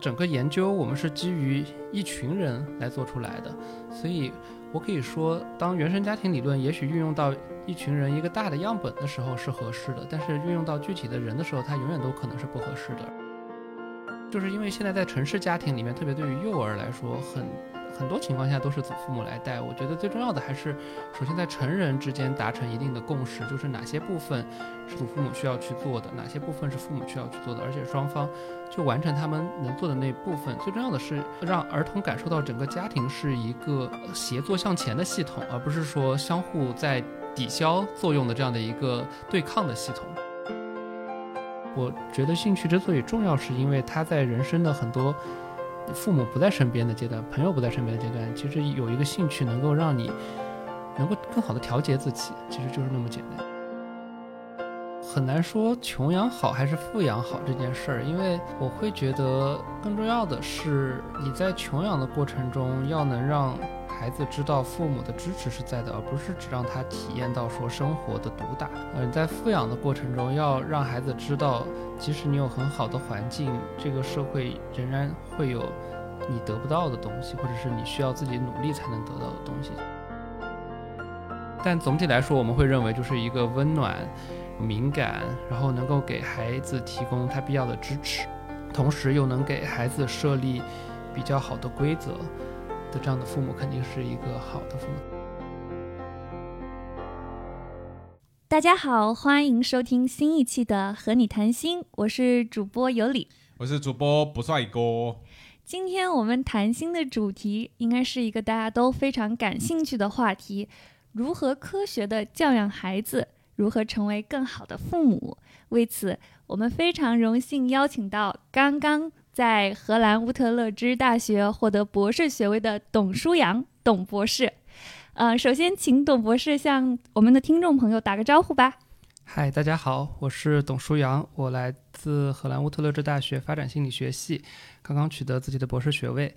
整个研究我们是基于一群人来做出来的，所以我可以说，当原生家庭理论也许运用到一群人一个大的样本的时候是合适的，但是运用到具体的人的时候，它永远都可能是不合适的。就是因为现在在城市家庭里面，特别对于幼儿来说，很。很多情况下都是祖父母来带，我觉得最重要的还是，首先在成人之间达成一定的共识，就是哪些部分是祖父母需要去做的，哪些部分是父母需要去做的，而且双方就完成他们能做的那部分。最重要的是让儿童感受到整个家庭是一个协作向前的系统，而不是说相互在抵消作用的这样的一个对抗的系统。我觉得兴趣之所以重要，是因为它在人生的很多。父母不在身边的阶段，朋友不在身边的阶段，其实有一个兴趣能够让你能够更好的调节自己，其实就是那么简单。很难说穷养好还是富养好这件事儿，因为我会觉得更重要的是你在穷养的过程中要能让。孩子知道父母的支持是在的，而不是只让他体验到说生活的毒打。嗯，在富养的过程中，要让孩子知道，即使你有很好的环境，这个社会仍然会有你得不到的东西，或者是你需要自己努力才能得到的东西。但总体来说，我们会认为就是一个温暖、敏感，然后能够给孩子提供他必要的支持，同时又能给孩子设立比较好的规则。的这样的父母肯定是一个好的父母。大家好，欢迎收听新一期的和你谈心，我是主播有理，我是主播不帅哥。今天我们谈心的主题应该是一个大家都非常感兴趣的话题：如何科学的教养孩子，如何成为更好的父母。为此，我们非常荣幸邀请到刚刚。在荷兰乌特勒支大学获得博士学位的董舒阳，董博士。呃，首先请董博士向我们的听众朋友打个招呼吧。嗨，大家好，我是董舒阳，我来自荷兰乌特勒支大学发展心理学系，刚刚取得自己的博士学位。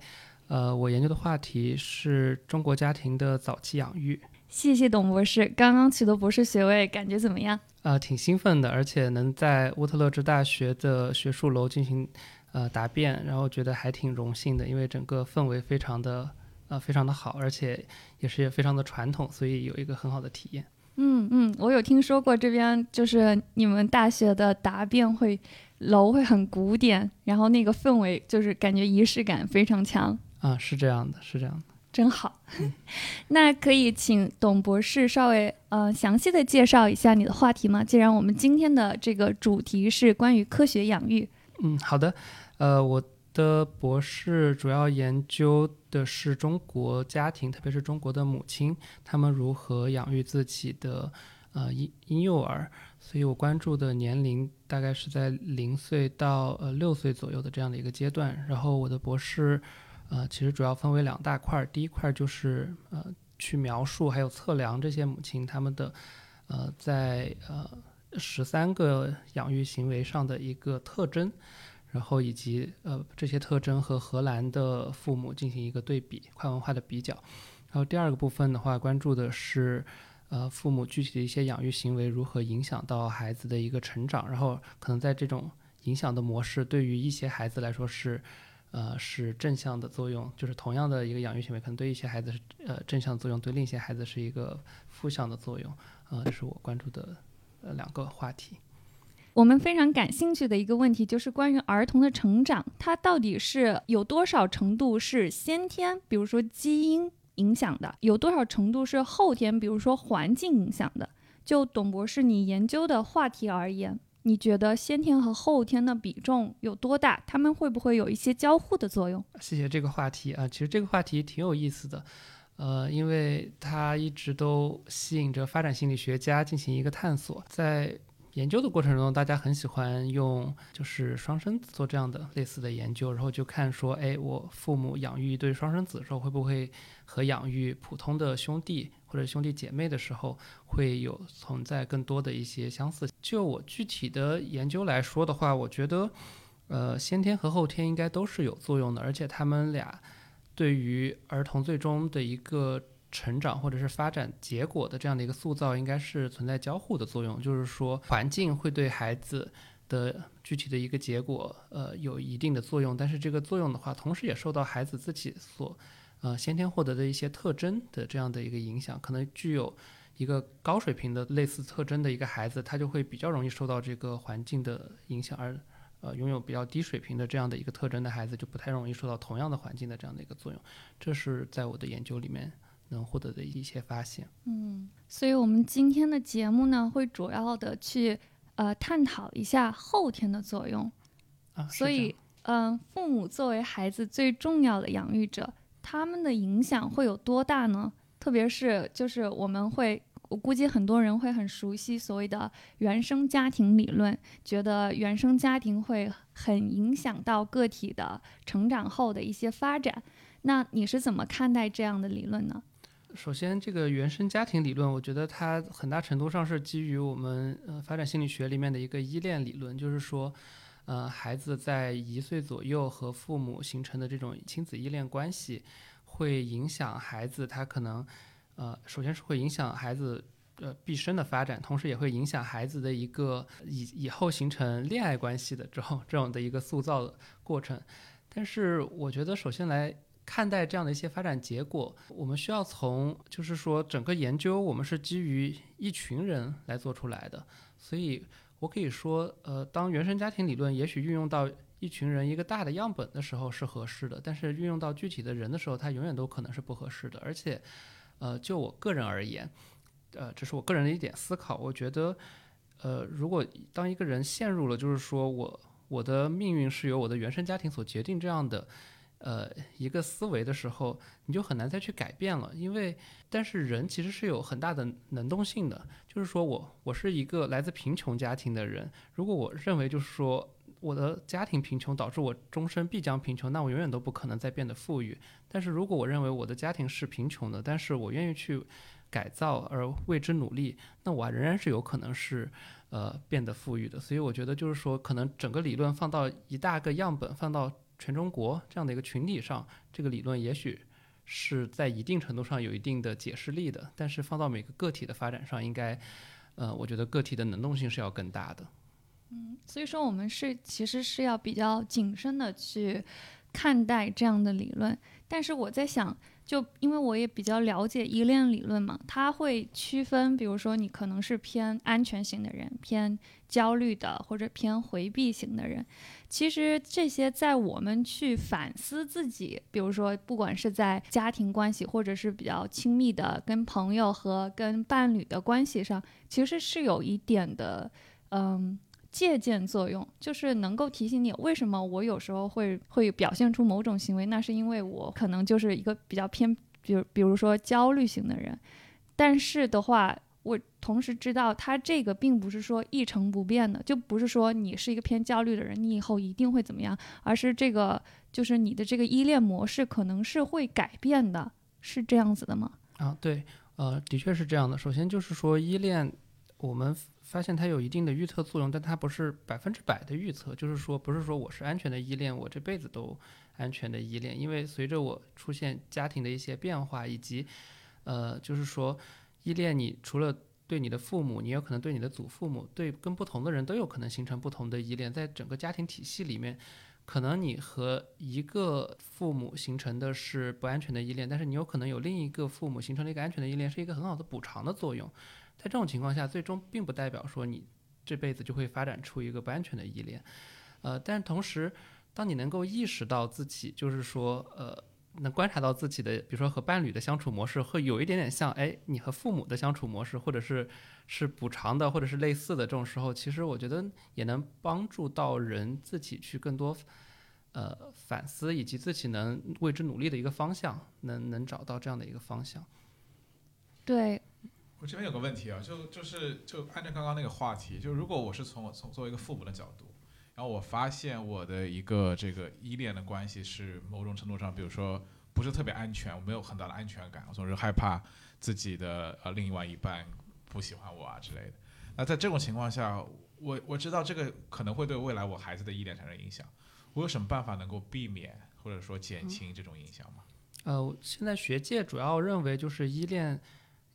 呃，我研究的话题是中国家庭的早期养育。谢谢董博士，刚刚取得博士学位，感觉怎么样？呃，挺兴奋的，而且能在乌特勒支大学的学术楼进行。呃，答辩，然后觉得还挺荣幸的，因为整个氛围非常的呃非常的好，而且也是非常的传统，所以有一个很好的体验。嗯嗯，我有听说过这边就是你们大学的答辩会楼会很古典，然后那个氛围就是感觉仪式感非常强。啊，是这样的，是这样的，真好。那可以请董博士稍微呃详细的介绍一下你的话题吗？既然我们今天的这个主题是关于科学养育。嗯，好的。呃，我的博士主要研究的是中国家庭，特别是中国的母亲，他们如何养育自己的呃婴婴幼儿。所以我关注的年龄大概是在零岁到呃六岁左右的这样的一个阶段。然后我的博士呃其实主要分为两大块儿，第一块就是呃去描述还有测量这些母亲他们的呃在呃十三个养育行为上的一个特征。然后以及呃这些特征和荷兰的父母进行一个对比，跨文化的比较。然后第二个部分的话，关注的是呃父母具体的一些养育行为如何影响到孩子的一个成长。然后可能在这种影响的模式，对于一些孩子来说是呃是正向的作用，就是同样的一个养育行为，可能对一些孩子是呃正向作用，对另一些孩子是一个负向的作用。呃，这是我关注的呃两个话题。我们非常感兴趣的一个问题就是关于儿童的成长，它到底是有多少程度是先天，比如说基因影响的，有多少程度是后天，比如说环境影响的？就董博士你研究的话题而言，你觉得先天和后天的比重有多大？他们会不会有一些交互的作用？谢谢这个话题啊，其实这个话题挺有意思的，呃，因为它一直都吸引着发展心理学家进行一个探索，在。研究的过程中，大家很喜欢用就是双生子做这样的类似的研究，然后就看说，哎，我父母养育一对双生子的时候，会不会和养育普通的兄弟或者兄弟姐妹的时候会有存在更多的一些相似？就我具体的研究来说的话，我觉得，呃，先天和后天应该都是有作用的，而且他们俩对于儿童最终的一个。成长或者是发展结果的这样的一个塑造，应该是存在交互的作用。就是说，环境会对孩子的具体的一个结果，呃，有一定的作用。但是这个作用的话，同时也受到孩子自己所，呃，先天获得的一些特征的这样的一个影响。可能具有一个高水平的类似特征的一个孩子，他就会比较容易受到这个环境的影响，而呃，拥有比较低水平的这样的一个特征的孩子，就不太容易受到同样的环境的这样的一个作用。这是在我的研究里面能获得的一些发现。嗯，所以我们今天的节目呢，会主要的去。呃，探讨一下后天的作用。啊，所以，嗯，父母作为孩子最重要的养育者，他们的影响会有多大呢？特别是，就是我们会，我估计很多人会很熟悉所谓的原生家庭理论，觉得原生家庭会很影响到个体的成长后的一些发展。那你是怎么看待这样的理论呢？首先，这个原生家庭理论，我觉得它很大程度上是基于我们呃发展心理学里面的一个依恋理论，就是说，呃，孩子在一岁左右和父母形成的这种亲子依恋关系，会影响孩子他可能，呃，首先是会影响孩子呃毕生的发展，同时也会影响孩子的一个以以后形成恋爱关系的这种这种的一个塑造过程。但是，我觉得首先来。看待这样的一些发展结果，我们需要从就是说整个研究我们是基于一群人来做出来的，所以我可以说，呃，当原生家庭理论也许运用到一群人一个大的样本的时候是合适的，但是运用到具体的人的时候，它永远都可能是不合适的。而且，呃，就我个人而言，呃，这是我个人的一点思考，我觉得，呃，如果当一个人陷入了就是说我我的命运是由我的原生家庭所决定这样的。呃，一个思维的时候，你就很难再去改变了，因为，但是人其实是有很大的能动性的，就是说我我是一个来自贫穷家庭的人，如果我认为就是说我的家庭贫穷导致我终身必将贫穷，那我永远都不可能再变得富裕。但是如果我认为我的家庭是贫穷的，但是我愿意去改造而为之努力，那我仍然是有可能是呃变得富裕的。所以我觉得就是说，可能整个理论放到一大个样本放到。全中国这样的一个群体上，这个理论也许是在一定程度上有一定的解释力的，但是放到每个个体的发展上，应该，呃，我觉得个体的能动性是要更大的。嗯，所以说我们是其实是要比较谨慎的去看待这样的理论，但是我在想。就因为我也比较了解依恋理论嘛，它会区分，比如说你可能是偏安全型的人，偏焦虑的，或者偏回避型的人。其实这些在我们去反思自己，比如说不管是在家庭关系，或者是比较亲密的跟朋友和跟伴侣的关系上，其实是有一点的，嗯。借鉴作用就是能够提醒你，为什么我有时候会会表现出某种行为，那是因为我可能就是一个比较偏，比如比如说焦虑型的人。但是的话，我同时知道，他这个并不是说一成不变的，就不是说你是一个偏焦虑的人，你以后一定会怎么样，而是这个就是你的这个依恋模式可能是会改变的，是这样子的吗？啊，对，呃，的确是这样的。首先就是说依恋，我们。发现它有一定的预测作用，但它不是百分之百的预测，就是说不是说我是安全的依恋，我这辈子都安全的依恋，因为随着我出现家庭的一些变化，以及，呃，就是说依恋你除了对你的父母，你有可能对你的祖父母，对跟不同的人都有可能形成不同的依恋，在整个家庭体系里面，可能你和一个父母形成的是不安全的依恋，但是你有可能有另一个父母形成了一个安全的依恋，是一个很好的补偿的作用。在这种情况下，最终并不代表说你这辈子就会发展出一个不安全的依恋，呃，但同时，当你能够意识到自己，就是说，呃，能观察到自己的，比如说和伴侣的相处模式，会有一点点像，哎，你和父母的相处模式，或者是是补偿的，或者是类似的这种时候，其实我觉得也能帮助到人自己去更多，呃，反思以及自己能为之努力的一个方向，能能找到这样的一个方向。对。我这边有个问题啊，就就是就按照刚刚那个话题，就如果我是从从作为一个父母的角度，然后我发现我的一个这个依恋的关系是某种程度上，比如说不是特别安全，我没有很大的安全感，我总是害怕自己的呃另外一半不喜欢我啊之类的。那在这种情况下，我我知道这个可能会对未来我孩子的依恋产生影响，我有什么办法能够避免或者说减轻这种影响吗？呃，现在学界主要认为就是依恋。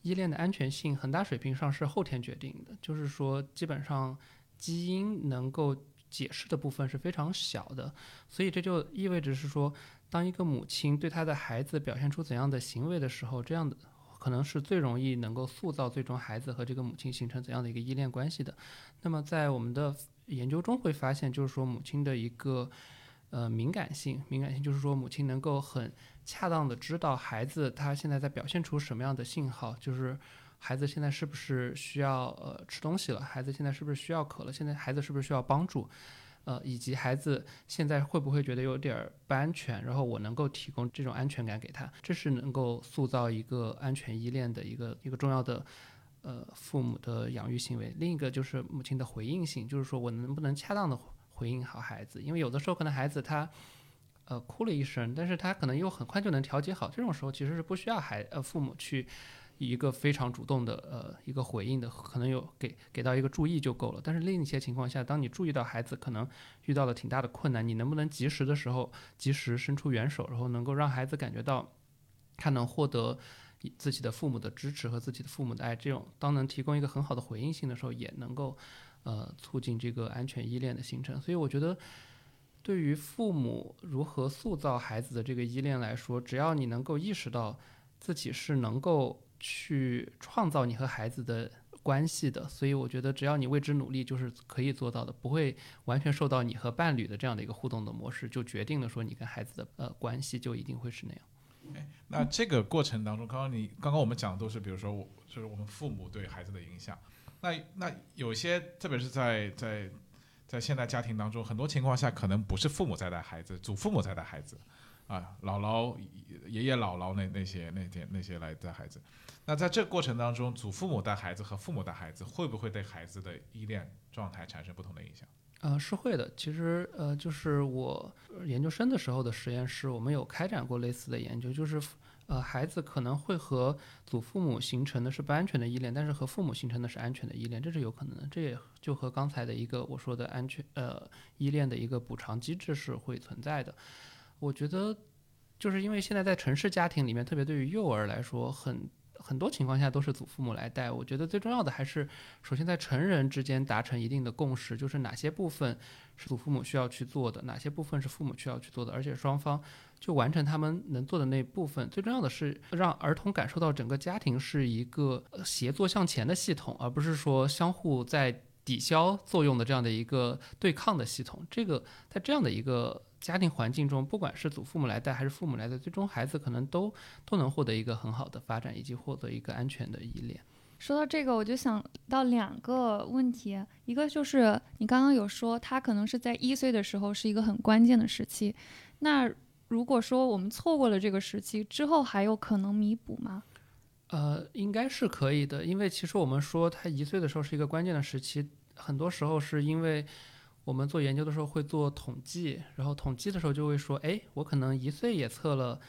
依恋的安全性很大水平上是后天决定的，就是说，基本上基因能够解释的部分是非常小的，所以这就意味着是说，当一个母亲对她的孩子表现出怎样的行为的时候，这样的可能是最容易能够塑造最终孩子和这个母亲形成怎样的一个依恋关系的。那么在我们的研究中会发现，就是说母亲的一个呃敏感性，敏感性就是说母亲能够很恰当的知道孩子他现在在表现出什么样的信号，就是孩子现在是不是需要呃吃东西了，孩子现在是不是需要渴了，现在孩子是不是需要帮助，呃，以及孩子现在会不会觉得有点儿不安全，然后我能够提供这种安全感给他，这是能够塑造一个安全依恋的一个一个重要的。呃，父母的养育行为，另一个就是母亲的回应性，就是说我能不能恰当的回应好孩子，因为有的时候可能孩子他，呃，哭了一声，但是他可能又很快就能调节好，这种时候其实是不需要孩呃父母去一个非常主动的呃一个回应的，可能有给给到一个注意就够了。但是另一些情况下，当你注意到孩子可能遇到了挺大的困难，你能不能及时的时候及时伸出援手，然后能够让孩子感觉到他能获得。自己的父母的支持和自己的父母的爱，这种当能提供一个很好的回应性的时候，也能够，呃，促进这个安全依恋的形成。所以我觉得，对于父母如何塑造孩子的这个依恋来说，只要你能够意识到自己是能够去创造你和孩子的关系的，所以我觉得只要你为之努力，就是可以做到的，不会完全受到你和伴侣的这样的一个互动的模式，就决定了说你跟孩子的呃关系就一定会是那样。哎，那这个过程当中，刚刚你刚刚我们讲的都是，比如说我就是我们父母对孩子的影响。那那有些，特别是在在在现代家庭当中，很多情况下可能不是父母在带孩子，祖父母在带孩子，啊，姥姥、爷爷、姥姥那那些那些那些来带孩子。那在这过程当中，祖父母带孩子和父母带孩子，会不会对孩子的依恋状态产生不同的影响？呃，是会的。其实，呃，就是我研究生的时候的实验室，我们有开展过类似的研究，就是，呃，孩子可能会和祖父母形成的是不安全的依恋，但是和父母形成的是安全的依恋，这是有可能的。这也就和刚才的一个我说的安全，呃，依恋的一个补偿机制是会存在的。我觉得，就是因为现在在城市家庭里面，特别对于幼儿来说，很。很多情况下都是祖父母来带，我觉得最重要的还是首先在成人之间达成一定的共识，就是哪些部分是祖父母需要去做的，哪些部分是父母需要去做的，而且双方就完成他们能做的那部分。最重要的是让儿童感受到整个家庭是一个协作向前的系统，而不是说相互在抵消作用的这样的一个对抗的系统。这个在这样的一个。家庭环境中，不管是祖父母来带还是父母来带，最终孩子可能都都能获得一个很好的发展，以及获得一个安全的依恋。说到这个，我就想到两个问题，一个就是你刚刚有说他可能是在一岁的时候是一个很关键的时期，那如果说我们错过了这个时期之后，还有可能弥补吗？呃，应该是可以的，因为其实我们说他一岁的时候是一个关键的时期，很多时候是因为。我们做研究的时候会做统计，然后统计的时候就会说，哎，我可能一岁也测了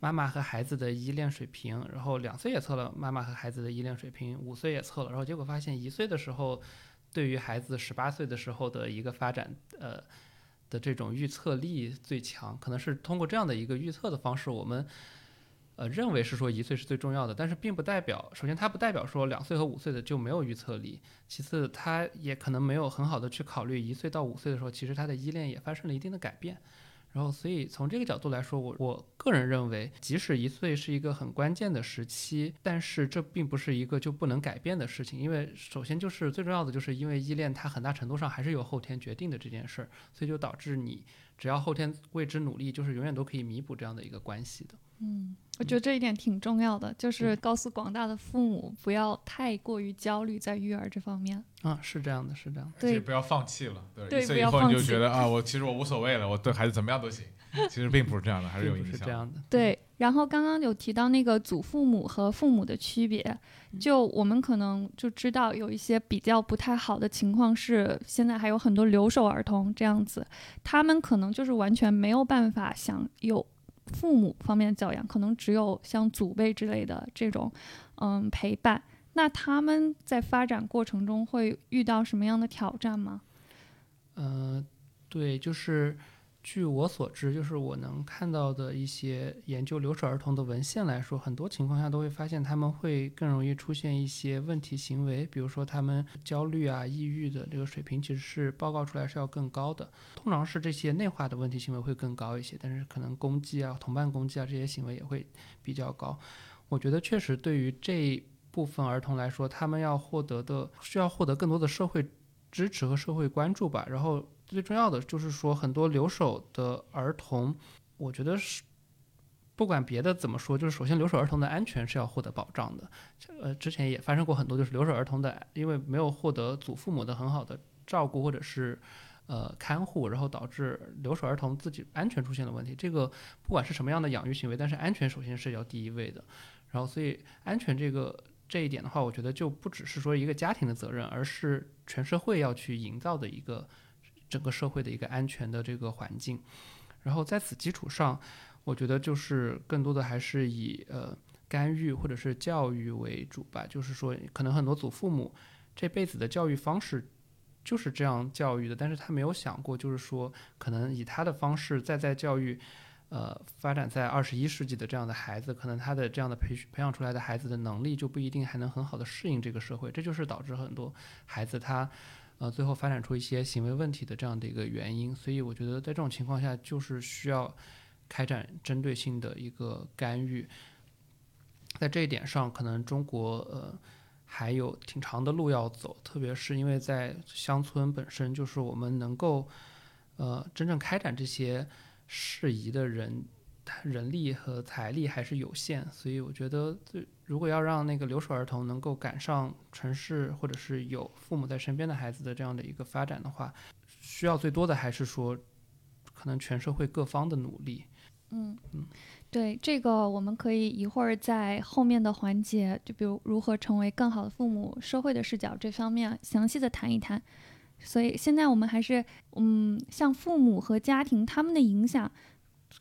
妈妈和孩子的依恋水平，然后两岁也测了妈妈和孩子的依恋水平，五岁也测了，然后结果发现一岁的时候，对于孩子十八岁的时候的一个发展，呃的这种预测力最强，可能是通过这样的一个预测的方式，我们。呃，认为是说一岁是最重要的，但是并不代表，首先它不代表说两岁和五岁的就没有预测力，其次它也可能没有很好的去考虑一岁到五岁的时候，其实他的依恋也发生了一定的改变，然后所以从这个角度来说，我我个人认为，即使一岁是一个很关键的时期，但是这并不是一个就不能改变的事情，因为首先就是最重要的就是因为依恋它很大程度上还是由后天决定的这件事儿，所以就导致你只要后天为之努力，就是永远都可以弥补这样的一个关系的，嗯。我觉得这一点挺重要的，就是告诉广大的父母不要太过于焦虑在育儿这方面。啊，是这样的，是这样。对，不要放弃了。对，一岁以后你就觉得啊，我其实我无所谓了，我对孩子怎么样都行。其实并不是这样的，还是有影响。是这样的。对，然后刚刚有提到那个祖父母和父母的区别，就我们可能就知道有一些比较不太好的情况是，现在还有很多留守儿童这样子，他们可能就是完全没有办法享有。父母方面的教养，可能只有像祖辈之类的这种，嗯，陪伴。那他们在发展过程中会遇到什么样的挑战吗？呃，对，就是据我所知，就是我能看到的一些研究留守儿童的文献来说，很多情况下都会发现他们会更容易出现一些问题行为，比如说他们焦虑啊、抑郁的这个水平其实是报告出来是要更高的。通常是这些内化的问题行为会更高一些，但是可能攻击啊、同伴攻击啊这些行为也会比较高。我觉得确实对于这部分儿童来说，他们要获得的需要获得更多的社会支持和社会关注吧，然后。最重要的就是说，很多留守的儿童，我觉得是不管别的怎么说，就是首先留守儿童的安全是要获得保障的。呃，之前也发生过很多，就是留守儿童的因为没有获得祖父母的很好的照顾或者是呃看护，然后导致留守儿童自己安全出现了问题。这个不管是什么样的养育行为，但是安全首先是要第一位的。然后，所以安全这个这一点的话，我觉得就不只是说一个家庭的责任，而是全社会要去营造的一个。整个社会的一个安全的这个环境，然后在此基础上，我觉得就是更多的还是以呃干预或者是教育为主吧。就是说，可能很多祖父母这辈子的教育方式就是这样教育的，但是他没有想过，就是说可能以他的方式再在教育，呃，发展在二十一世纪的这样的孩子，可能他的这样的培培养出来的孩子的能力就不一定还能很好的适应这个社会，这就是导致很多孩子他。呃，最后发展出一些行为问题的这样的一个原因，所以我觉得在这种情况下，就是需要开展针对性的一个干预。在这一点上，可能中国呃还有挺长的路要走，特别是因为在乡村本身就是我们能够呃真正开展这些事宜的人。人力和财力还是有限，所以我觉得，如果要让那个留守儿童能够赶上城市或者是有父母在身边的孩子的这样的一个发展的话，需要最多的还是说，可能全社会各方的努力。嗯嗯，对，这个我们可以一会儿在后面的环节，就比如如何成为更好的父母，社会的视角这方面详细的谈一谈。所以现在我们还是，嗯，像父母和家庭他们的影响。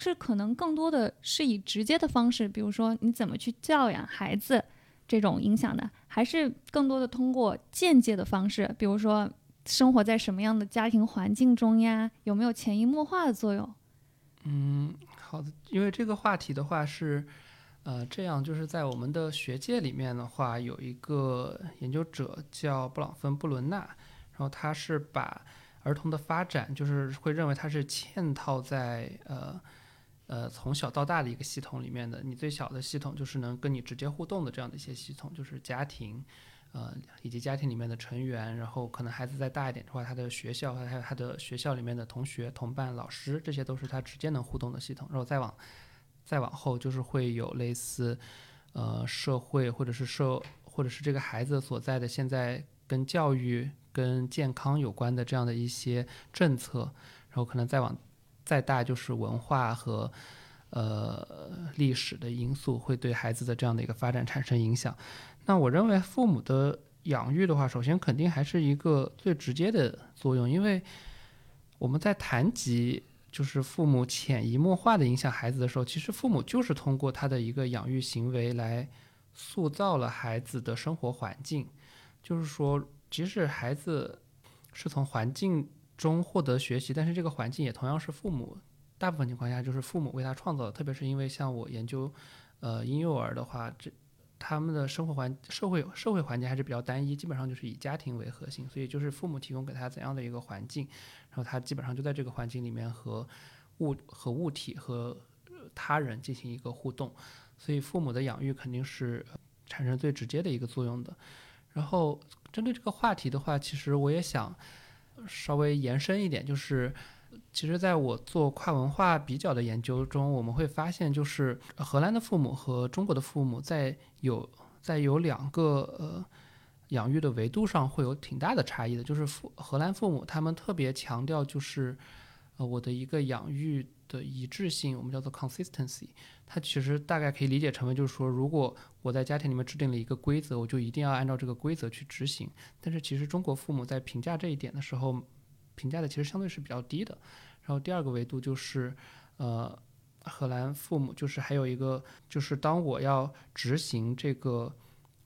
是可能更多的是以直接的方式，比如说你怎么去教养孩子这种影响的，还是更多的通过间接的方式，比如说生活在什么样的家庭环境中呀，有没有潜移默化的作用？嗯，好的，因为这个话题的话是，呃，这样就是在我们的学界里面的话，有一个研究者叫布朗芬布伦纳，然后他是把儿童的发展，就是会认为他是嵌套在呃。呃，从小到大的一个系统里面的，你最小的系统就是能跟你直接互动的这样的一些系统，就是家庭，呃，以及家庭里面的成员，然后可能孩子再大一点的话，他的学校还有他的学校里面的同学、同伴、老师，这些都是他直接能互动的系统。然后再往再往后，就是会有类似，呃，社会或者是社或者是这个孩子所在的现在跟教育、跟健康有关的这样的一些政策，然后可能再往。再大就是文化和呃历史的因素会对孩子的这样的一个发展产生影响。那我认为父母的养育的话，首先肯定还是一个最直接的作用，因为我们在谈及就是父母潜移默化的影响孩子的时候，其实父母就是通过他的一个养育行为来塑造了孩子的生活环境。就是说，即使孩子是从环境。中获得学习，但是这个环境也同样是父母，大部分情况下就是父母为他创造的。特别是因为像我研究，呃，婴幼儿的话，这他们的生活环社会社会环境还是比较单一，基本上就是以家庭为核心，所以就是父母提供给他怎样的一个环境，然后他基本上就在这个环境里面和物和物体和他人进行一个互动，所以父母的养育肯定是产生最直接的一个作用的。然后针对这个话题的话，其实我也想。稍微延伸一点，就是其实在我做跨文化比较的研究中，我们会发现，就是荷兰的父母和中国的父母在有在有两个呃养育的维度上会有挺大的差异的。就是父荷兰父母他们特别强调，就是呃我的一个养育的一致性，我们叫做 consistency。它其实大概可以理解成为，就是说，如果我在家庭里面制定了一个规则，我就一定要按照这个规则去执行。但是其实中国父母在评价这一点的时候，评价的其实相对是比较低的。然后第二个维度就是，呃，荷兰父母就是还有一个，就是当我要执行这个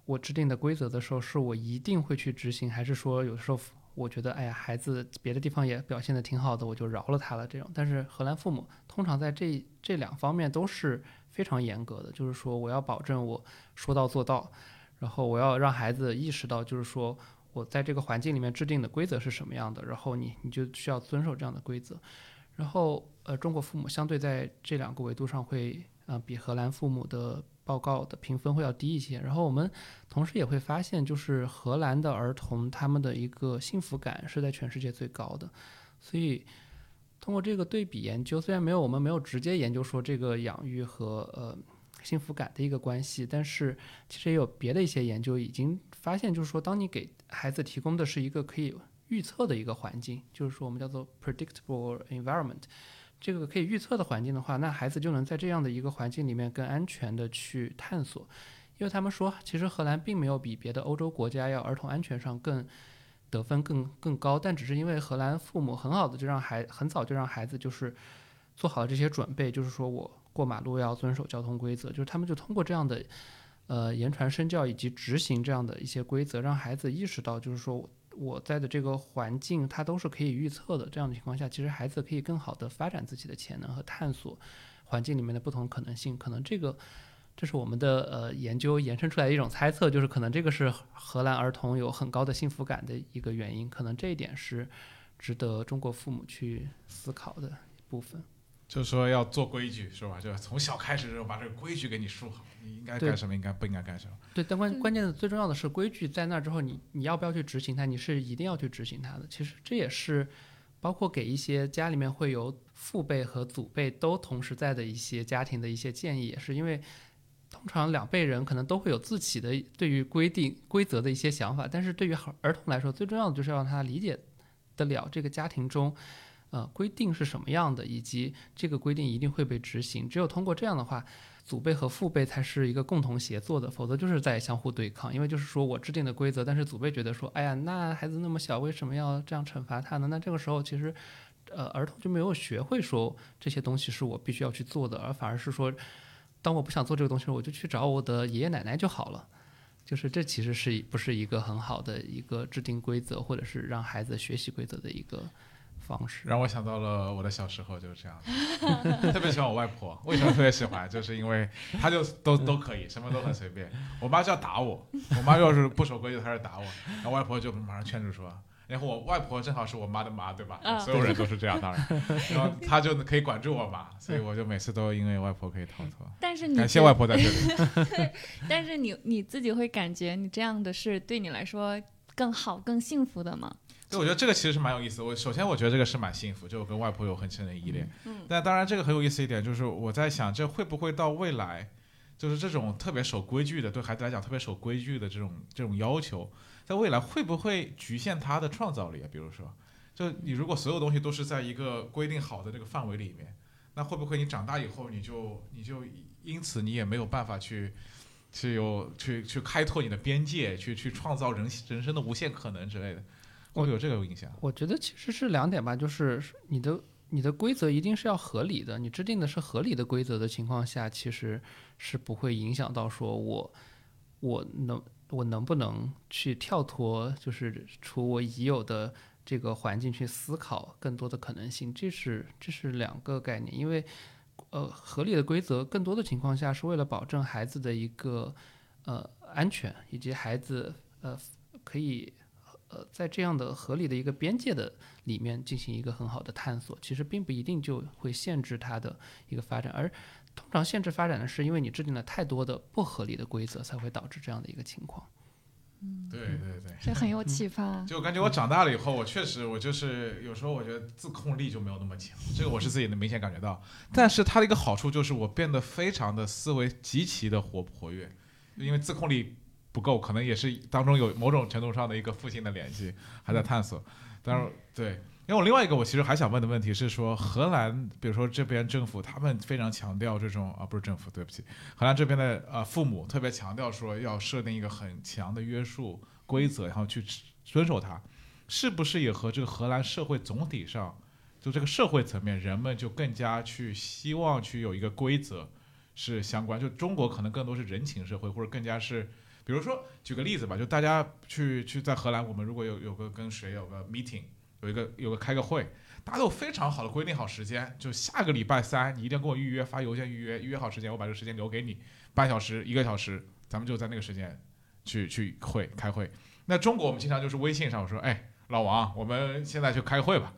我制定的规则的时候，是我一定会去执行，还是说有时候我觉得哎呀，孩子别的地方也表现的挺好的，我就饶了他了这种。但是荷兰父母通常在这这两方面都是非常严格的，就是说我要保证我说到做到，然后我要让孩子意识到，就是说我在这个环境里面制定的规则是什么样的，然后你你就需要遵守这样的规则。然后呃，中国父母相对在这两个维度上会呃比荷兰父母的报告的评分会要低一些。然后我们同时也会发现，就是荷兰的儿童他们的一个幸福感是在全世界最高的。所以通过这个对比研究，虽然没有我们没有直接研究说这个养育和呃幸福感的一个关系，但是其实也有别的一些研究已经发现，就是说当你给孩子提供的是一个可以预测的一个环境，就是说我们叫做 predictable environment，这个可以预测的环境的话，那孩子就能在这样的一个环境里面更安全的去探索。因为他们说，其实荷兰并没有比别的欧洲国家要儿童安全上更得分更更高，但只是因为荷兰父母很好的就让孩很早就让孩子就是做好了这些准备，就是说我过马路要遵守交通规则，就是他们就通过这样的呃言传身教以及执行这样的一些规则，让孩子意识到就是说。我在的这个环境，它都是可以预测的。这样的情况下，其实孩子可以更好的发展自己的潜能和探索环境里面的不同可能性。可能这个，这是我们的呃研究延伸出来的一种猜测，就是可能这个是荷兰儿童有很高的幸福感的一个原因。可能这一点是值得中国父母去思考的部分。就是说要做规矩是吧？就从小开始就把这个规矩给你树好，你应该干什么，应该不应该干什么。对，但关关键的最重要的是规矩在那之后，你你要不要去执行它？你是一定要去执行它的。其实这也是包括给一些家里面会有父辈和祖辈都同时在的一些家庭的一些建议，也是因为通常两辈人可能都会有自己的对于规定规则的一些想法，但是对于儿童来说，最重要的就是要让他理解得了这个家庭中。呃，规定是什么样的，以及这个规定一定会被执行。只有通过这样的话，祖辈和父辈才是一个共同协作的，否则就是在相互对抗。因为就是说我制定的规则，但是祖辈觉得说，哎呀，那孩子那么小，为什么要这样惩罚他呢？那这个时候其实，呃，儿童就没有学会说这些东西是我必须要去做的，而反而是说，当我不想做这个东西，我就去找我的爷爷奶奶就好了。就是这其实是不是一个很好的一个制定规则，或者是让孩子学习规则的一个。方式让我想到了我的小时候就是这样，特别喜欢我外婆。为什么特别喜欢？就是因为她就都都可以，什么都很随便。我妈就要打我，我妈要是不守规矩，她就打我。然后外婆就马上劝住说，然后我外婆正好是我妈的妈，对吧？所有人都是这样，当然，然后她就可以管住我嘛，所以我就每次都因为外婆可以逃脱。但是你感谢外婆在这里。对，但是你你自己会感觉你这样的是对你来说更好、更幸福的吗？对，我觉得这个其实是蛮有意思。我首先我觉得这个是蛮幸福，就我跟外婆有很深的依恋。嗯。但当然，这个很有意思一点就是我在想，这会不会到未来，就是这种特别守规矩的，对孩子来讲特别守规矩的这种这种要求，在未来会不会局限他的创造力啊？比如说，就你如果所有东西都是在一个规定好的这个范围里面，那会不会你长大以后你就你就因此你也没有办法去去有去去开拓你的边界，去去创造人人生的无限可能之类的？我有这个影响？我觉得其实是两点吧，就是你的你的规则一定是要合理的，你制定的是合理的规则的情况下，其实是不会影响到说我我能我能不能去跳脱，就是除我已有的这个环境去思考更多的可能性，这是这是两个概念，因为呃合理的规则更多的情况下是为了保证孩子的一个呃安全，以及孩子呃可以。呃，在这样的合理的一个边界的里面进行一个很好的探索，其实并不一定就会限制它的一个发展，而通常限制发展的是因为你制定了太多的不合理的规则，才会导致这样的一个情况。嗯，对对对，这很有启发。就我感觉我长大了以后，我确实我就是有时候我觉得自控力就没有那么强，这个我是自己能明显感觉到。但是它的一个好处就是我变得非常的思维极其的活活跃，因为自控力。不够，可能也是当中有某种程度上的一个父性的联系，还在探索。但是，对，因为我另外一个我其实还想问的问题是说，荷兰，比如说这边政府，他们非常强调这种啊，不是政府，对不起，荷兰这边的呃父母特别强调说要设定一个很强的约束规则，然后去遵守它，是不是也和这个荷兰社会总体上，就这个社会层面，人们就更加去希望去有一个规则是相关？就中国可能更多是人情社会，或者更加是。比如说举个例子吧，就大家去去在荷兰，我们如果有有个跟谁有个 meeting，有一个有个开个会，大家都非常好的规定好时间，就下个礼拜三你一定要跟我预约，发邮件预约，预约好时间，我把这个时间留给你，半小时一个小时，咱们就在那个时间去去会开会。那中国我们经常就是微信上我说，哎，老王，我们现在就开会吧，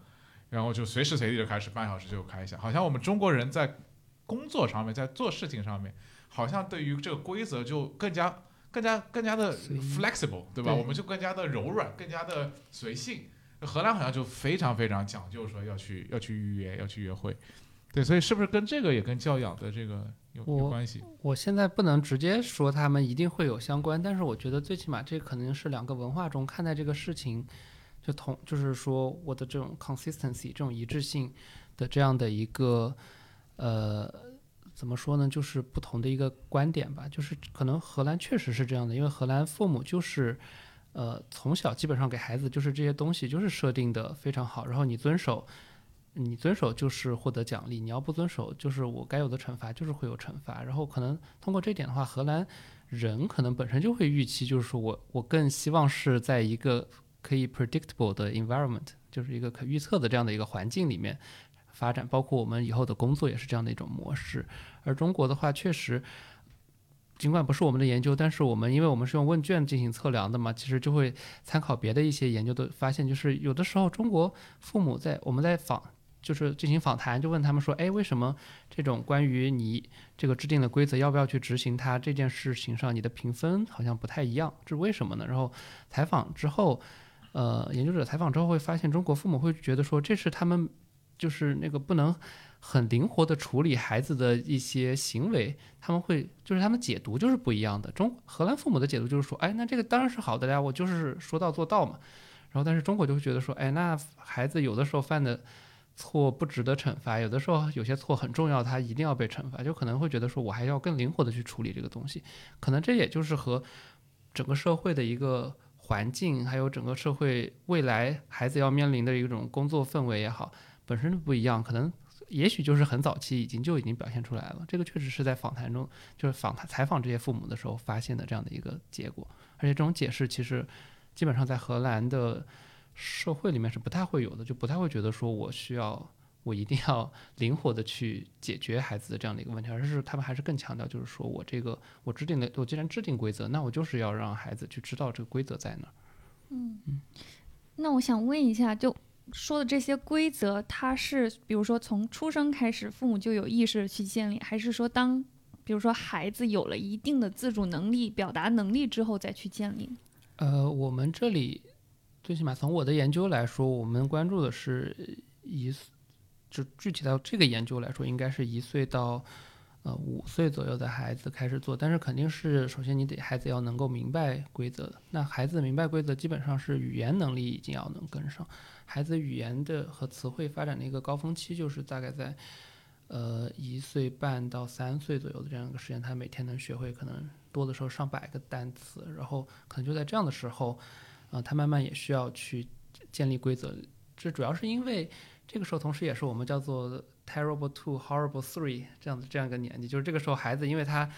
然后就随时随地就开始半小时就开一下，好像我们中国人在工作上面，在做事情上面，好像对于这个规则就更加。更加更加的 flexible，对吧？对我们就更加的柔软，更加的随性。荷兰好像就非常非常讲究，说要去要去预约，要去约会。对，所以是不是跟这个也跟教养的这个有有关系？我现在不能直接说他们一定会有相关，但是我觉得最起码这可能是两个文化中看待这个事情，就同就是说我的这种 consistency 这种一致性的这样的一个呃怎么说呢，就是不同的一个观点吧。就是可能荷兰确实是这样的，因为荷兰父母就是呃从小基本上给孩子就是这些东西就是设定的非常好，然后你遵守。你遵守就是获得奖励，你要不遵守，就是我该有的惩罚，就是会有惩罚。然后可能通过这点的话，荷兰人可能本身就会预期，就是我我更希望是在一个可以 predictable 的 environment，就是一个可预测的这样的一个环境里面发展，包括我们以后的工作也是这样的一种模式。而中国的话，确实。尽管不是我们的研究，但是我们因为我们是用问卷进行测量的嘛，其实就会参考别的一些研究的发现，就是有的时候中国父母在我们在访就是进行访谈，就问他们说，哎，为什么这种关于你这个制定的规则要不要去执行它这件事情上，你的评分好像不太一样，这是为什么呢？然后采访之后，呃，研究者采访之后会发现，中国父母会觉得说，这是他们就是那个不能很灵活的处理孩子的一些行为，他们会就是他们解读就是不一样的。中荷兰父母的解读就是说，哎，那这个当然是好的呀，我就是说到做到嘛。然后但是中国就会觉得说，哎，那孩子有的时候犯的。错不值得惩罚，有的时候有些错很重要，他一定要被惩罚，就可能会觉得说我还要更灵活的去处理这个东西，可能这也就是和整个社会的一个环境，还有整个社会未来孩子要面临的一种工作氛围也好，本身就不一样，可能也许就是很早期已经就已经表现出来了，这个确实是在访谈中，就是访谈采访这些父母的时候发现的这样的一个结果，而且这种解释其实基本上在荷兰的。社会里面是不太会有的，就不太会觉得说我需要，我一定要灵活的去解决孩子的这样的一个问题，而是他们还是更强调，就是说我这个我制定的，我既然制定规则，那我就是要让孩子去知道这个规则在哪儿。嗯，那我想问一下，就说的这些规则，它是比如说从出生开始，父母就有意识去建立，还是说当比如说孩子有了一定的自主能力、表达能力之后再去建立？呃，我们这里最起码从我的研究来说，我们关注的是一，就具体到这个研究来说，应该是一岁到呃五岁左右的孩子开始做，但是肯定是首先你得孩子要能够明白规则的。那孩子明白规则，基本上是语言能力已经要能跟上。孩子语言的和词汇发展的一个高峰期，就是大概在呃一岁半到三岁左右的这样一个时间，他每天能学会可能多的时候上百个单词，然后可能就在这样的时候，呃，他慢慢也需要去建立规则。这主要是因为这个时候，同时也是我们叫做 terrible two, horrible three 这样的这样一个年纪，就是这个时候孩子因为他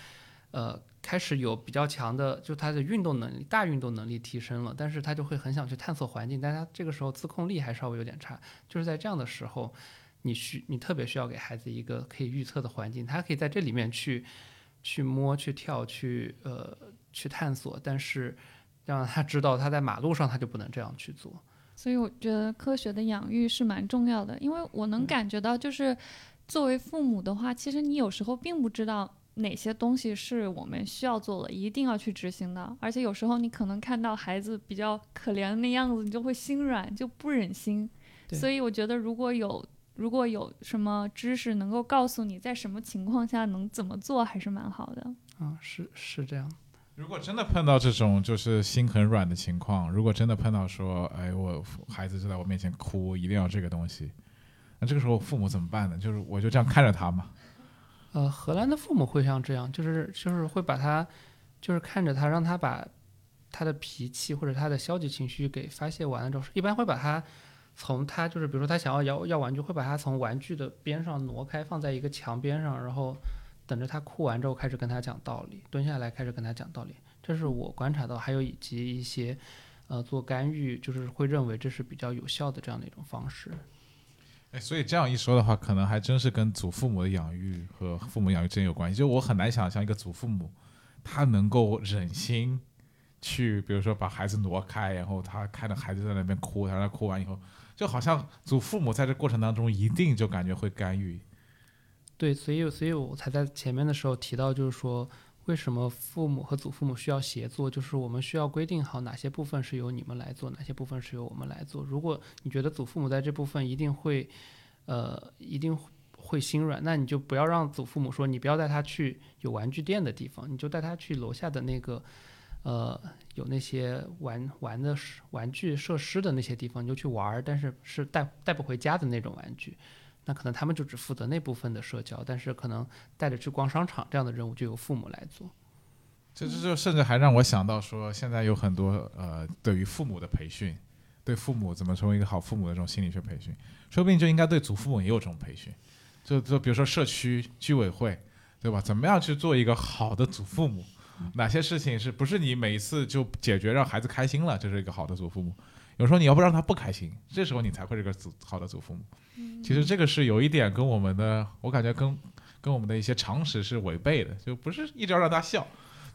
呃开始有比较强的，就他的运动能力、大运动能力提升了，但是他就会很想去探索环境，但他这个时候自控力还稍微有点差，就是在这样的时候，你需你特别需要给孩子一个可以预测的环境，他可以在这里面去去摸、去跳、去呃去探索，但是让他知道他在马路上他就不能这样去做。所以我觉得科学的养育是蛮重要的，因为我能感觉到，就是作为父母的话，其实你有时候并不知道哪些东西是我们需要做的，一定要去执行的，而且有时候你可能看到孩子比较可怜的那样子，你就会心软，就不忍心。所以我觉得如果有如果有什么知识能够告诉你在什么情况下能怎么做，还是蛮好的。啊，是是这样。如果真的碰到这种就是心很软的情况，如果真的碰到说，哎，我孩子就在我面前哭，一定要这个东西，那这个时候父母怎么办呢？就是我就这样看着他嘛。呃，荷兰的父母会像这样，就是就是会把他，就是看着他，让他把他的脾气或者他的消极情绪给发泄完了之后，一般会把他从他就是比如说他想要要要玩具，会把他从玩具的边上挪开，放在一个墙边上，然后等着他哭完之后开始跟他讲道理，蹲下来开始跟他讲道理。这是我观察到，还有以及一些呃做干预，就是会认为这是比较有效的这样的一种方式。哎，所以这样一说的话，可能还真是跟祖父母的养育和父母养育之间有关系。就我很难想象一个祖父母，他能够忍心去，比如说把孩子挪开，然后他看着孩子在那边哭，他那哭完以后，就好像祖父母在这过程当中一定就感觉会干预。对，所以所以我才在前面的时候提到，就是说为什么父母和祖父母需要协作，就是我们需要规定好哪些部分是由你们来做，哪些部分是由我们来做。如果你觉得祖父母在这部分一定会，呃，一定会心软，那你就不要让祖父母说你不要带他去有玩具店的地方，你就带他去楼下的那个，呃，有那些玩玩的玩具设施的那些地方，你就去玩，但是是带带不回家的那种玩具。那可能他们就只负责那部分的社交，但是可能带着去逛商场这样的任务就由父母来做。这这就甚至还让我想到说，现在有很多呃，对于父母的培训，对父母怎么成为一个好父母的这种心理学培训，说不定就应该对祖父母也有这种培训。就就比如说社区居委会，对吧？怎么样去做一个好的祖父母？哪些事情是不是你每一次就解决让孩子开心了，就是一个好的祖父母？有时候你要不让他不开心，这时候你才会是个祖好的祖父母。其实这个是有一点跟我们的，我感觉跟跟我们的一些常识是违背的，就不是一直要让他笑，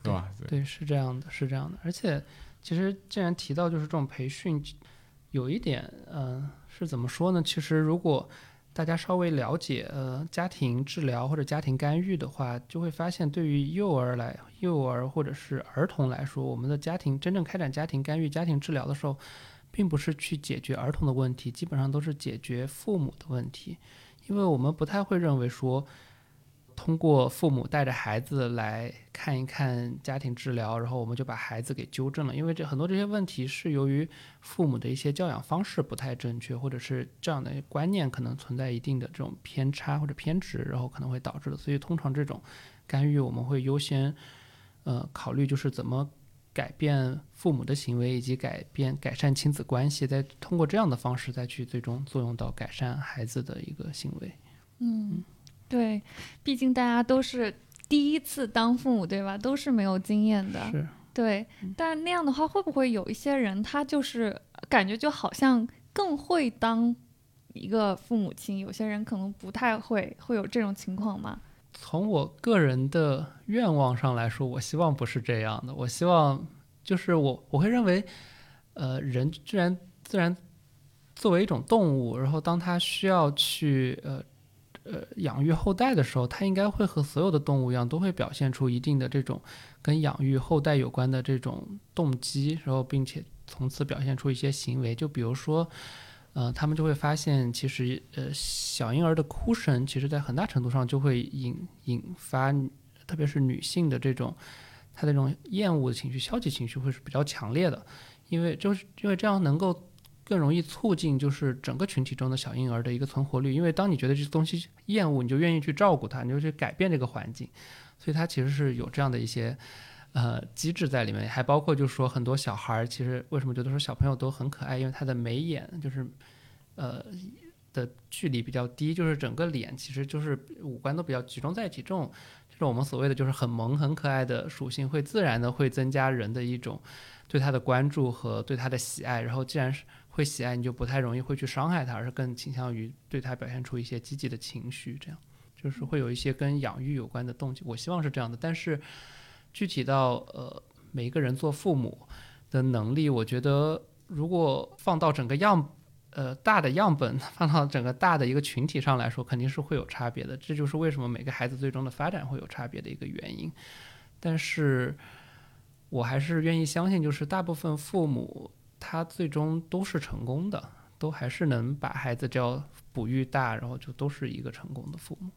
对吧？对，是这样的，是这样的。而且，其实既然提到就是这种培训，有一点，嗯，是怎么说呢？其实如果大家稍微了解呃家庭治疗或者家庭干预的话，就会发现，对于幼儿来，幼儿或者是儿童来说，我们的家庭真正开展家庭干预、家庭治疗的时候。并不是去解决儿童的问题，基本上都是解决父母的问题，因为我们不太会认为说，通过父母带着孩子来看一看家庭治疗，然后我们就把孩子给纠正了，因为这很多这些问题是由于父母的一些教养方式不太正确，或者是这样的观念可能存在一定的这种偏差或者偏执，然后可能会导致的。所以通常这种干预我们会优先，呃，考虑就是怎么。改变父母的行为，以及改变改善亲子关系，再通过这样的方式再去最终作用到改善孩子的一个行为。嗯，对，毕竟大家都是第一次当父母，对吧？都是没有经验的。是。对，但那样的话，会不会有一些人他就是感觉就好像更会当一个父母亲，有些人可能不太会，会有这种情况吗？从我个人的愿望上来说，我希望不是这样的。我希望就是我我会认为，呃，人居然自然作为一种动物，然后当他需要去呃呃养育后代的时候，他应该会和所有的动物一样，都会表现出一定的这种跟养育后代有关的这种动机，然后并且从此表现出一些行为，就比如说。呃，他们就会发现，其实呃，小婴儿的哭声，其实在很大程度上就会引引发，特别是女性的这种，她的这种厌恶的情绪、消极情绪会是比较强烈的，因为就是因为这样能够更容易促进就是整个群体中的小婴儿的一个存活率，因为当你觉得这些东西厌恶，你就愿意去照顾它，你就去改变这个环境，所以它其实是有这样的一些。呃，机制在里面，还包括就是说，很多小孩儿其实为什么觉得说小朋友都很可爱？因为他的眉眼就是，呃，的距离比较低，就是整个脸其实就是五官都比较集中在一起。这种，就是我们所谓的就是很萌、很可爱的属性，会自然的会增加人的一种对他的关注和对他的喜爱。然后，既然是会喜爱，你就不太容易会去伤害他，而是更倾向于对他表现出一些积极的情绪。这样，就是会有一些跟养育有关的动机。我希望是这样的，但是。具体到呃每一个人做父母的能力，我觉得如果放到整个样呃大的样本，放到整个大的一个群体上来说，肯定是会有差别的。这就是为什么每个孩子最终的发展会有差别的一个原因。但是我还是愿意相信，就是大部分父母他最终都是成功的，都还是能把孩子教哺育大，然后就都是一个成功的父母。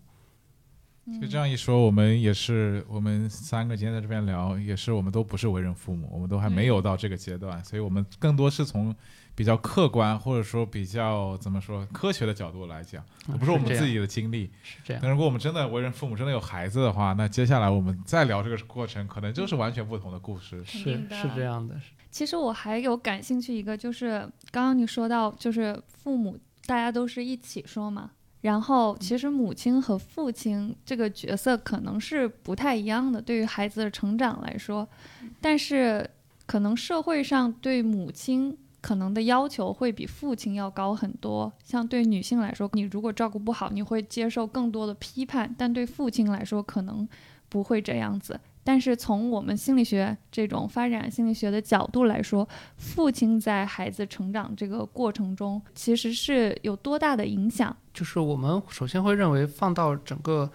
就这样一说，我们也是，我们三个今天在这边聊，也是我们都不是为人父母，我们都还没有到这个阶段，所以我们更多是从比较客观或者说比较怎么说科学的角度来讲，不是我们自己的经历。是这样。但如果我们真的为人父母，真的有孩子的话，那接下来我们再聊这个过程，可能就是完全不同的故事。是是这样的。其实我还有感兴趣一个，就是刚刚你说到，就是父母大家都是一起说嘛。然后，其实母亲和父亲这个角色可能是不太一样的，对于孩子的成长来说，但是可能社会上对母亲可能的要求会比父亲要高很多。像对女性来说，你如果照顾不好，你会接受更多的批判；但对父亲来说，可能不会这样子。但是从我们心理学这种发展心理学的角度来说，父亲在孩子成长这个过程中，其实是有多大的影响？就是我们首先会认为，放到整个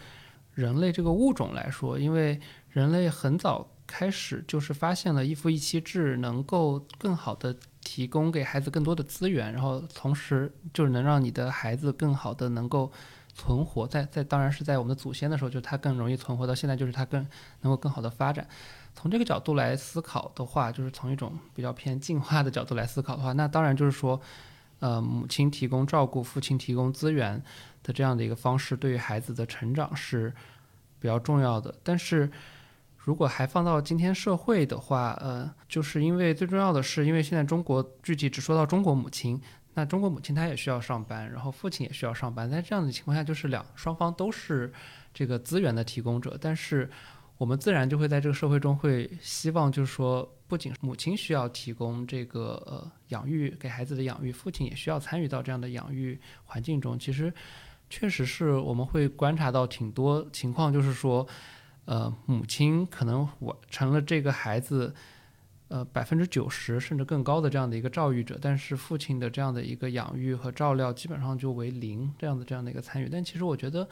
人类这个物种来说，因为人类很早开始就是发现了一夫一妻制能够更好的提供给孩子更多的资源，然后同时就是能让你的孩子更好的能够。存活在在当然是在我们的祖先的时候，就是它更容易存活。到现在就是它更能够更好的发展。从这个角度来思考的话，就是从一种比较偏进化的角度来思考的话，那当然就是说，呃，母亲提供照顾，父亲提供资源的这样的一个方式，对于孩子的成长是比较重要的。但是如果还放到今天社会的话，呃，就是因为最重要的是，因为现在中国具体只说到中国母亲。那中国母亲她也需要上班，然后父亲也需要上班，在这样的情况下，就是两双方都是这个资源的提供者，但是我们自然就会在这个社会中会希望，就是说，不仅母亲需要提供这个呃养育给孩子的养育，父亲也需要参与到这样的养育环境中。其实，确实是我们会观察到挺多情况，就是说，呃，母亲可能我成了这个孩子。呃，百分之九十甚至更高的这样的一个照育者，但是父亲的这样的一个养育和照料基本上就为零这样的这样的一个参与。但其实我觉得，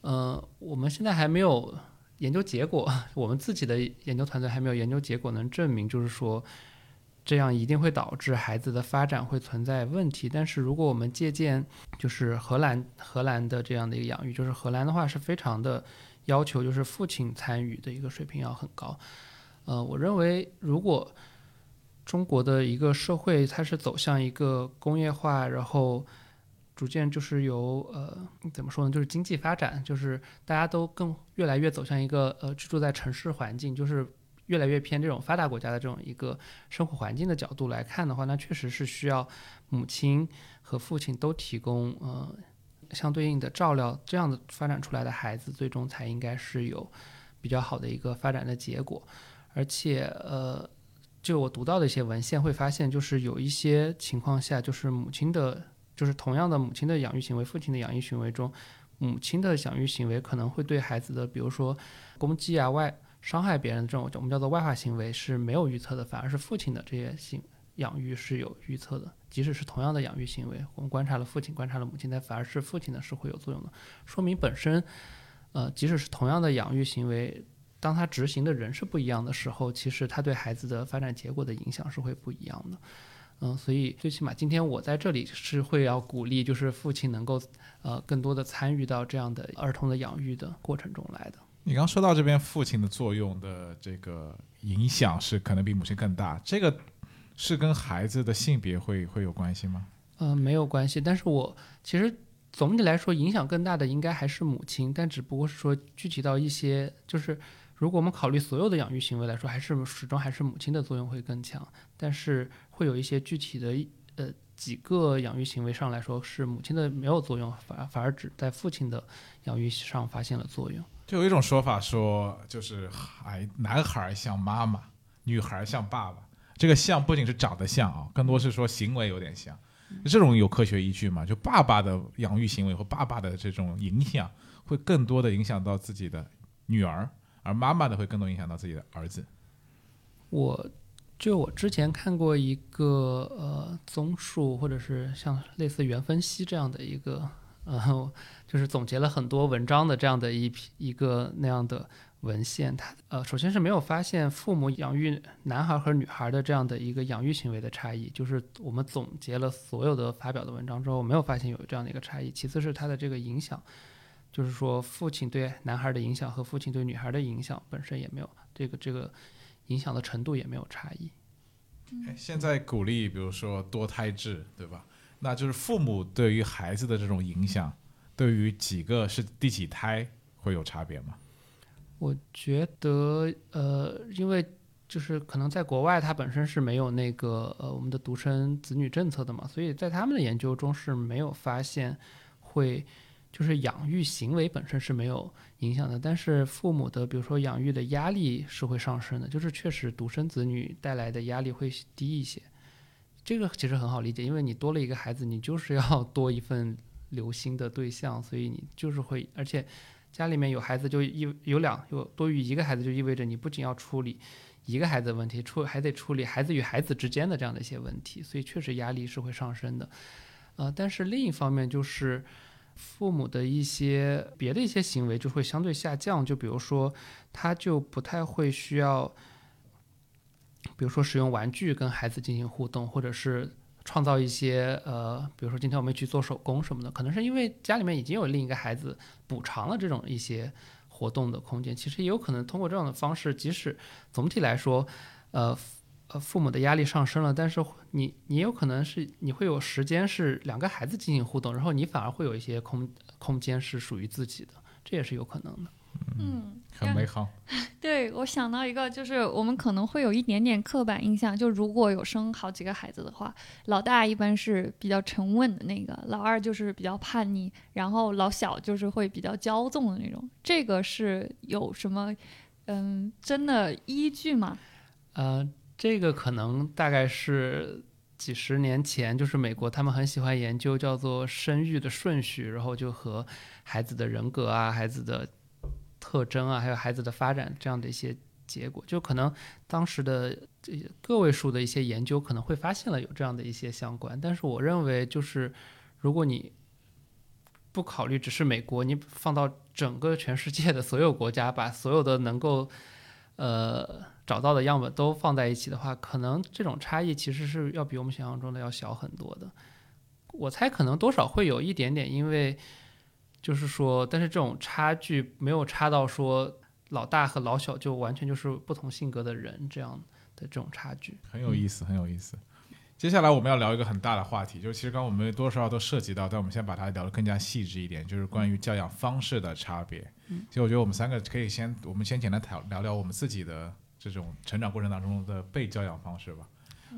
呃，我们现在还没有研究结果，我们自己的研究团队还没有研究结果能证明，就是说这样一定会导致孩子的发展会存在问题。但是如果我们借鉴就是荷兰荷兰的这样的一个养育，就是荷兰的话是非常的要求，就是父亲参与的一个水平要很高。呃，我认为，如果中国的一个社会它是走向一个工业化，然后逐渐就是由呃怎么说呢，就是经济发展，就是大家都更越来越走向一个呃居住在城市环境，就是越来越偏这种发达国家的这种一个生活环境的角度来看的话，那确实是需要母亲和父亲都提供呃相对应的照料，这样的发展出来的孩子，最终才应该是有比较好的一个发展的结果。而且，呃，就我读到的一些文献会发现，就是有一些情况下，就是母亲的，就是同样的母亲的养育行为，父亲的养育行为中，母亲的养育行为可能会对孩子的，比如说攻击啊、外伤害别人的这种，我们叫做外化行为是没有预测的，反而是父亲的这些行养育是有预测的。即使是同样的养育行为，我们观察了父亲，观察了母亲，但反而是父亲的是会有作用的，说明本身，呃，即使是同样的养育行为。当他执行的人是不一样的时候，其实他对孩子的发展结果的影响是会不一样的。嗯，所以最起码今天我在这里是会要鼓励，就是父亲能够呃更多的参与到这样的儿童的养育的过程中来的。你刚说到这边父亲的作用的这个影响是可能比母亲更大，这个是跟孩子的性别会会有关系吗？嗯，没有关系。但是我其实总体来说影响更大的应该还是母亲，但只不过是说具体到一些就是。如果我们考虑所有的养育行为来说，还是始终还是母亲的作用会更强，但是会有一些具体的呃几个养育行为上来说是母亲的没有作用，反反而只在父亲的养育上发现了作用。就有一种说法说，就是孩男孩像妈妈，女孩像爸爸。这个像不仅是长得像啊，更多是说行为有点像。这种有科学依据吗？就爸爸的养育行为和爸爸的这种影响，会更多的影响到自己的女儿。而妈妈的会更多影响到自己的儿子。我就我之前看过一个呃综述，或者是像类似原分析这样的一个，呃，就是总结了很多文章的这样的一批一个那样的文献。它呃，首先是没有发现父母养育男孩和女孩的这样的一个养育行为的差异，就是我们总结了所有的发表的文章之后，没有发现有这样的一个差异。其次是它的这个影响。就是说，父亲对男孩的影响和父亲对女孩的影响本身也没有这个这个影响的程度也没有差异。现在鼓励，比如说多胎制，对吧？那就是父母对于孩子的这种影响，对于几个是第几胎会有差别吗？我觉得，呃，因为就是可能在国外，它本身是没有那个呃我们的独生子女政策的嘛，所以在他们的研究中是没有发现会。就是养育行为本身是没有影响的，但是父母的比如说养育的压力是会上升的，就是确实独生子女带来的压力会低一些。这个其实很好理解，因为你多了一个孩子，你就是要 多一份留心的对象，所以你就是会，而且家里面有孩子就意有两有多于一个孩子，就意味着你不仅要处理一个孩子的问题，处还得处理孩子与孩子之间的这样的一些问题，所以确实压力是会上升的。呃，但是另一方面就是父母的一些别的一些行为就会相对下降，就比如说他就不太会需要。比如说使用玩具跟孩子进行互动，或者是创造一些呃，比如说今天我们去做手工什么的，可能是因为家里面已经有另一个孩子补偿了这种一些活动的空间。其实也有可能通过这样的方式，即使总体来说，呃呃父母的压力上升了，但是你你有可能是你会有时间是两个孩子进行互动，然后你反而会有一些空空间是属于自己的，这也是有可能的。嗯，很美好。对我想到一个，就是我们可能会有一点点刻板印象，就如果有生好几个孩子的话，老大一般是比较沉稳的那个，老二就是比较叛逆，然后老小就是会比较骄纵的那种。这个是有什么嗯真的依据吗？呃，这个可能大概是几十年前，就是美国他们很喜欢研究叫做生育的顺序，然后就和孩子的人格啊，孩子的。特征啊，还有孩子的发展这样的一些结果，就可能当时的这个位数的一些研究可能会发现了有这样的一些相关，但是我认为就是如果你不考虑只是美国，你放到整个全世界的所有国家，把所有的能够呃找到的样本都放在一起的话，可能这种差异其实是要比我们想象中的要小很多的。我猜可能多少会有一点点，因为。就是说，但是这种差距没有差到说老大和老小就完全就是不同性格的人这样的这种差距，很有意思，很有意思。接下来我们要聊一个很大的话题，就是其实刚刚我们多多少少都涉及到，但我们先把它聊得更加细致一点，就是关于教养方式的差别。嗯，其实我觉得我们三个可以先，我们先简单聊聊聊我们自己的这种成长过程当中的被教养方式吧。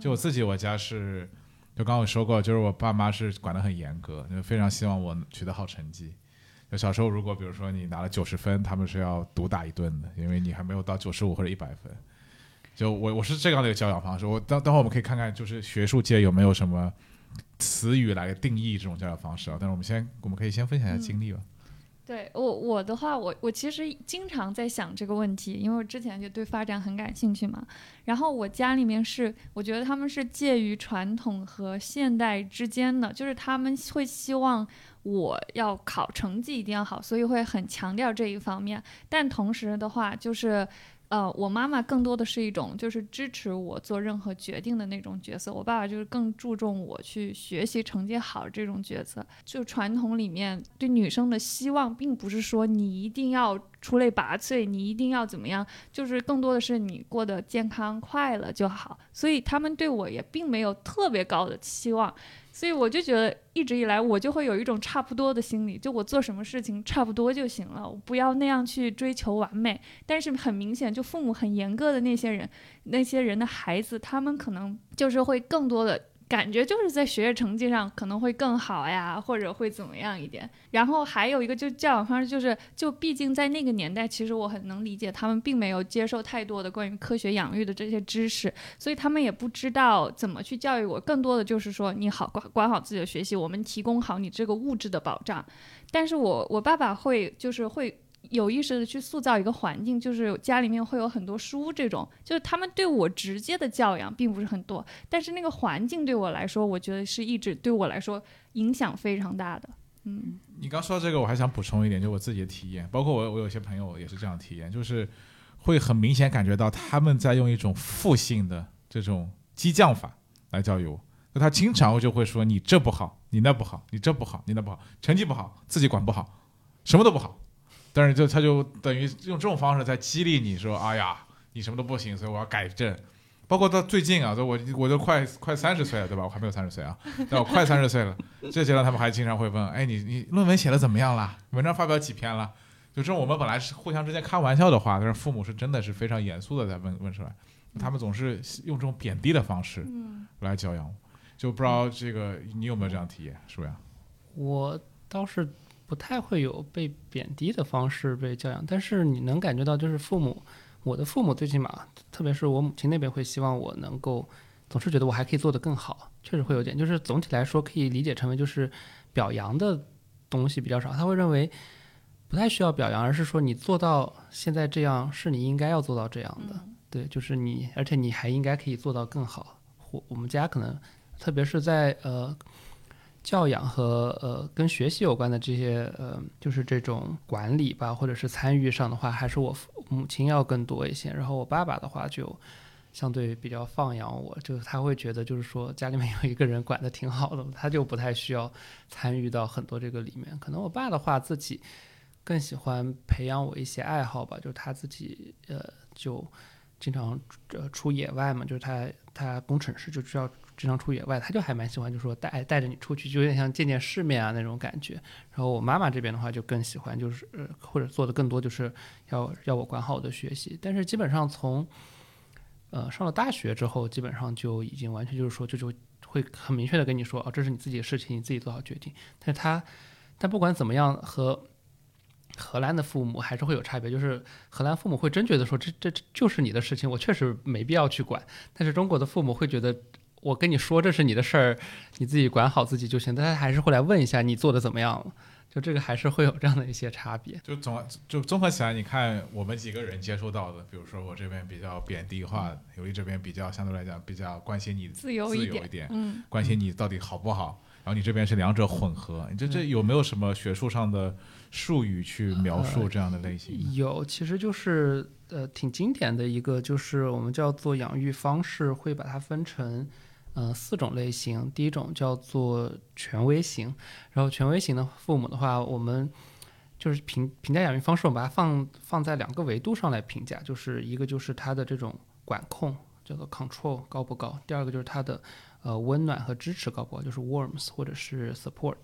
就我自己，我家是，就刚刚我说过，就是我爸妈是管得很严格，就非常希望我取得好成绩。就小时候，如果比如说你拿了九十分，他们是要毒打一顿的，因为你还没有到九十五或者一百分。就我我是这样的一个教养方式。我等等会我们可以看看，就是学术界有没有什么词语来定义这种教养方式啊？但是我们先，我们可以先分享一下经历吧。对我我的话，我我其实经常在想这个问题，因为我之前就对发展很感兴趣嘛。然后我家里面是，我觉得他们是介于传统和现代之间的，就是他们会希望。我要考成绩一定要好，所以会很强调这一方面。但同时的话，就是，呃，我妈妈更多的是一种就是支持我做任何决定的那种角色。我爸爸就是更注重我去学习成绩好这种角色。就传统里面对女生的希望，并不是说你一定要出类拔萃，你一定要怎么样，就是更多的是你过得健康快乐就好。所以他们对我也并没有特别高的期望。所以我就觉得一直以来我就会有一种差不多的心理，就我做什么事情差不多就行了，我不要那样去追求完美。但是很明显，就父母很严格的那些人，那些人的孩子，他们可能就是会更多的。感觉就是在学业成绩上可能会更好呀，或者会怎么样一点。然后还有一个就教养方式，就是就毕竟在那个年代，其实我很能理解他们并没有接受太多的关于科学养育的这些知识，所以他们也不知道怎么去教育我。更多的就是说你好管管好自己的学习，我们提供好你这个物质的保障。但是我我爸爸会就是会。有意识的去塑造一个环境，就是家里面会有很多书，这种就是他们对我直接的教养并不是很多，但是那个环境对我来说，我觉得是一直对我来说影响非常大的。嗯，你刚说到这个，我还想补充一点，就我自己的体验，包括我我有些朋友也是这样体验，就是会很明显感觉到他们在用一种负性的这种激将法来教育我，那他经常就会说你这不好，你那不好，你这不好，你那不好，成绩不好，自己管不好，什么都不好。但是就他就等于用这种方式在激励你说，哎呀，你什么都不行，所以我要改正。包括到最近啊，我我都快快三十岁了，对吧？我还没有三十岁啊，但我快三十岁了。这阶段他们还经常会问，哎，你你论文写的怎么样了？文章发表几篇了？就这种我们本来是互相之间开玩笑的话，但是父母是真的是非常严肃的在问问出来。他们总是用这种贬低的方式来教养我，就不知道这个你有没有这样体验，是不是？我倒是。不太会有被贬低的方式被教养，但是你能感觉到，就是父母，我的父母最起码，特别是我母亲那边会希望我能够，总是觉得我还可以做得更好，确实会有点，就是总体来说可以理解成为就是表扬的东西比较少，他会认为不太需要表扬，而是说你做到现在这样是你应该要做到这样的，对，就是你，而且你还应该可以做到更好。我我们家可能，特别是在呃。教养和呃跟学习有关的这些呃，就是这种管理吧，或者是参与上的话，还是我母亲要更多一些。然后我爸爸的话就相对比较放养我，就是他会觉得就是说家里面有一个人管的挺好的，他就不太需要参与到很多这个里面。可能我爸的话自己更喜欢培养我一些爱好吧，就是他自己呃就经常呃出野外嘛，就是他他工程师就需要。经常出野外，他就还蛮喜欢，就说带带着你出去，就有点像见见世面啊那种感觉。然后我妈妈这边的话就更喜欢，就是呃或者做的更多，就是要要我管好我的学习。但是基本上从呃上了大学之后，基本上就已经完全就是说，就就会很明确的跟你说，哦，这是你自己的事情，你自己做好决定。但是他但不管怎么样，和荷兰的父母还是会有差别，就是荷兰父母会真觉得说，这这就是你的事情，我确实没必要去管。但是中国的父母会觉得。我跟你说这是你的事儿，你自己管好自己就行。但他还是会来问一下你做的怎么样，就这个还是会有这样的一些差别。就总就综合起来，你看我们几个人接触到的，比如说我这边比较贬低化，尤利这边比较相对来讲比较关心你自由一点，嗯，关心你到底好不好。然后你这边是两者混合，你这这有没有什么学术上的术语去描述这样的类型？有，其实就是呃挺经典的一个，就是我们叫做养育方式，会把它分成。呃，四种类型。第一种叫做权威型，然后权威型的父母的话，我们就是评评价养育方式，我们把它放放在两个维度上来评价，就是一个就是他的这种管控，叫做 control 高不高；第二个就是他的。呃，温暖和支持高不高？就是 warmth 或者是 support。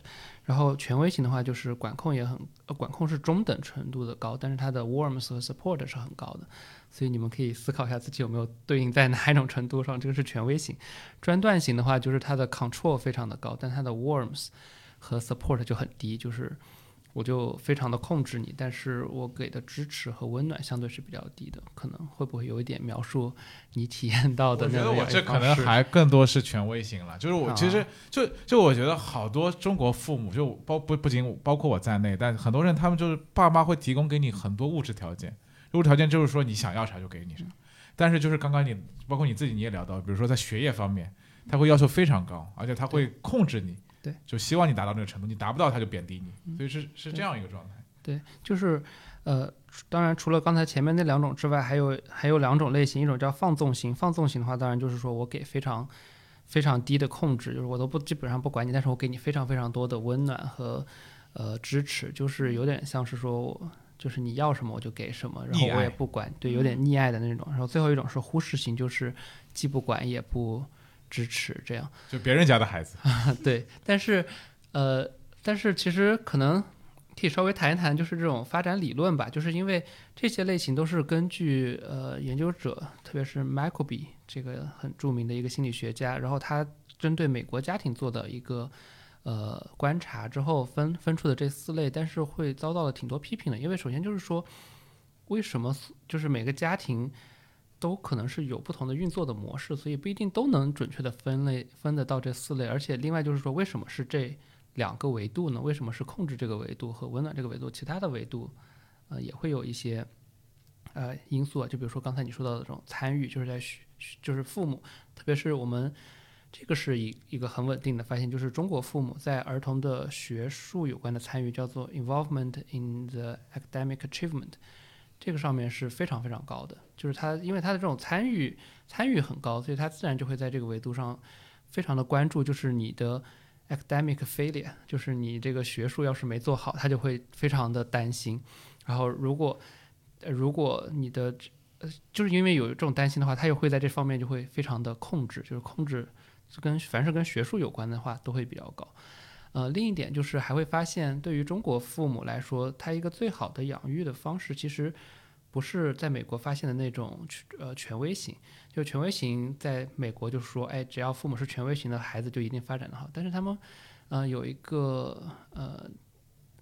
然后权威型的话，就是管控也很，呃，管控是中等程度的高，但是它的 warmth 和 support 是很高的。所以你们可以思考一下自己有没有对应在哪一种程度上。这个是权威型。专断型的话，就是它的 control 非常的高，但它的 warmth 和 support 就很低，就是。我就非常的控制你，但是我给的支持和温暖相对是比较低的，可能会不会有一点描述你体验到的那种？我觉得我这可能还更多是权威型了，就是我其实就就我觉得好多中国父母就包不不仅包括我在内，但很多人他们就是爸妈会提供给你很多物质条件，物质条件就是说你想要啥就给你啥，但是就是刚刚你包括你自己你也聊到，比如说在学业方面，他会要求非常高，而且他会控制你。对，就希望你达到那个程度，你达不到他就贬低你，所以是是这样一个状态。对，就是，呃，当然除了刚才前面那两种之外，还有还有两种类型，一种叫放纵型。放纵型的话，当然就是说我给非常非常低的控制，就是我都不基本上不管你，但是我给你非常非常多的温暖和呃支持，就是有点像是说，就是你要什么我就给什么，然后我也不管，对，有点溺爱的那种。然后最后一种是忽视型，就是既不管也不。支持这样，就别人家的孩子，对，但是，呃，但是其实可能可以稍微谈一谈，就是这种发展理论吧，就是因为这些类型都是根据呃研究者，特别是 Michael B 这个很著名的一个心理学家，然后他针对美国家庭做的一个呃观察之后分分出的这四类，但是会遭到了挺多批评的，因为首先就是说，为什么就是每个家庭。都可能是有不同的运作的模式，所以不一定都能准确的分类分得到这四类。而且另外就是说，为什么是这两个维度呢？为什么是控制这个维度和温暖这个维度？其他的维度，呃，也会有一些呃因素啊。就比如说刚才你说到的这种参与，就是在就是父母，特别是我们这个是一一个很稳定的发现，就是中国父母在儿童的学术有关的参与叫做 involvement in the academic achievement。这个上面是非常非常高的，就是他因为他的这种参与参与很高，所以他自然就会在这个维度上非常的关注，就是你的 academic failure，就是你这个学术要是没做好，他就会非常的担心。然后如果如果你的呃就是因为有这种担心的话，他又会在这方面就会非常的控制，就是控制跟凡是跟学术有关的话都会比较高。呃，另一点就是还会发现，对于中国父母来说，他一个最好的养育的方式，其实不是在美国发现的那种呃权威型。就权威型，在美国就是说，哎，只要父母是权威型的孩子，就一定发展的好。但是他们，呃，有一个呃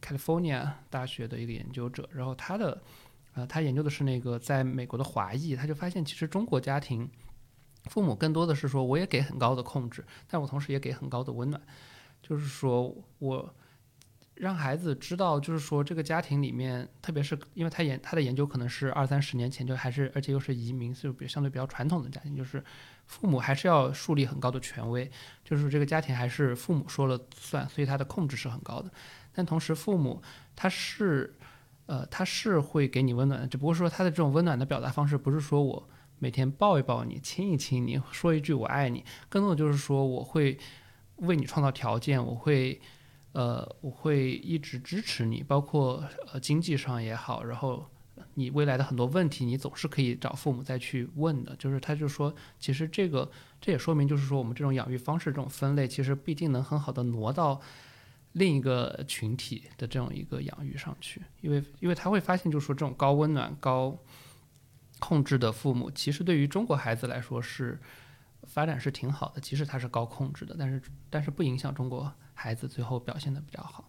California 大学的一个研究者，然后他的呃他研究的是那个在美国的华裔，他就发现其实中国家庭父母更多的是说我也给很高的控制，但我同时也给很高的温暖，就是说我。让孩子知道，就是说这个家庭里面，特别是因为他研他的研究可能是二三十年前就还是，而且又是移民，就比相对比较传统的家庭，就是父母还是要树立很高的权威，就是这个家庭还是父母说了算，所以他的控制是很高的。但同时，父母他是，呃，他是会给你温暖的，只不过说他的这种温暖的表达方式，不是说我每天抱一抱你，亲一亲你，说一句我爱你，更多的就是说我会为你创造条件，我会。呃，我会一直支持你，包括呃经济上也好，然后你未来的很多问题，你总是可以找父母再去问的。就是他就说，其实这个这也说明，就是说我们这种养育方式这种分类，其实不一定能很好的挪到另一个群体的这种一个养育上去，因为因为他会发现，就是说这种高温暖、高控制的父母，其实对于中国孩子来说是发展是挺好的，即使它是高控制的，但是但是不影响中国。孩子最后表现的比较好。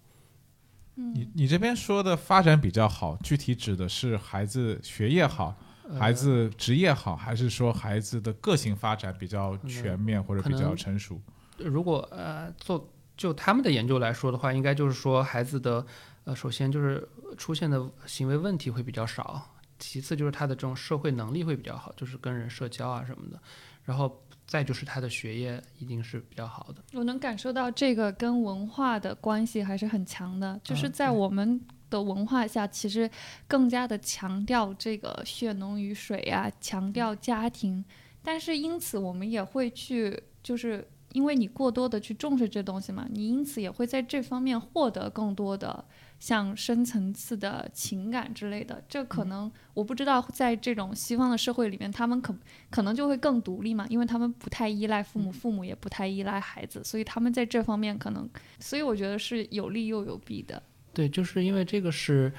你你这边说的发展比较好，具体指的是孩子学业好，孩子职业好，还是说孩子的个性发展比较全面或者比较成熟？如果呃做就他们的研究来说的话，应该就是说孩子的呃首先就是出现的行为问题会比较少，其次就是他的这种社会能力会比较好，就是跟人社交啊什么的，然后。再就是他的学业一定是比较好的。我能感受到这个跟文化的关系还是很强的，就是在我们的文化下，其实更加的强调这个血浓于水啊，强调家庭。但是因此我们也会去，就是因为你过多的去重视这东西嘛，你因此也会在这方面获得更多的。像深层次的情感之类的，这可能我不知道，在这种西方的社会里面，他们可可能就会更独立嘛，因为他们不太依赖父母，父母也不太依赖孩子，所以他们在这方面可能，所以我觉得是有利又有弊的。对，就是因为这个是，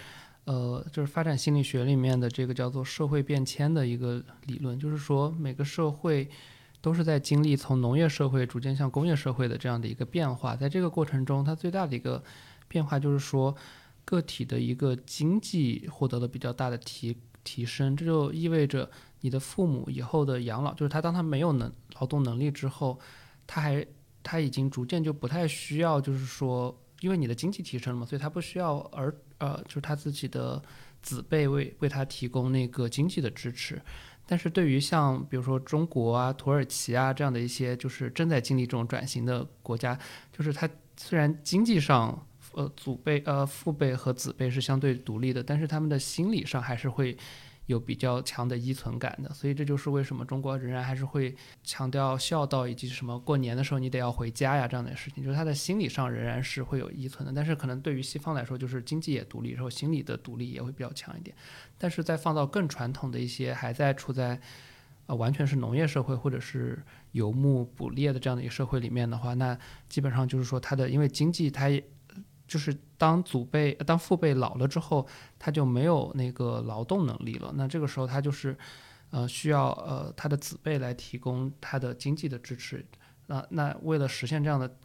呃，就是发展心理学里面的这个叫做社会变迁的一个理论，就是说每个社会都是在经历从农业社会逐渐向工业社会的这样的一个变化，在这个过程中，它最大的一个。变化就是说，个体的一个经济获得了比较大的提提升，这就意味着你的父母以后的养老，就是他当他没有能劳动能力之后，他还他已经逐渐就不太需要，就是说，因为你的经济提升了嘛，所以他不需要儿呃，就是他自己的子辈为为他提供那个经济的支持。但是对于像比如说中国啊、土耳其啊这样的一些就是正在经历这种转型的国家，就是它虽然经济上。呃，祖辈、呃，父辈和子辈是相对独立的，但是他们的心理上还是会有比较强的依存感的，所以这就是为什么中国仍然还是会强调孝道以及什么过年的时候你得要回家呀这样的事情，就是他的心理上仍然是会有依存的。但是可能对于西方来说，就是经济也独立，然后心理的独立也会比较强一点。但是在放到更传统的一些还在处在呃完全是农业社会或者是游牧捕猎的这样的一个社会里面的话，那基本上就是说他的因为经济它。就是当祖辈、当父辈老了之后，他就没有那个劳动能力了。那这个时候，他就是，呃，需要呃他的子辈来提供他的经济的支持。那那为了实现这样的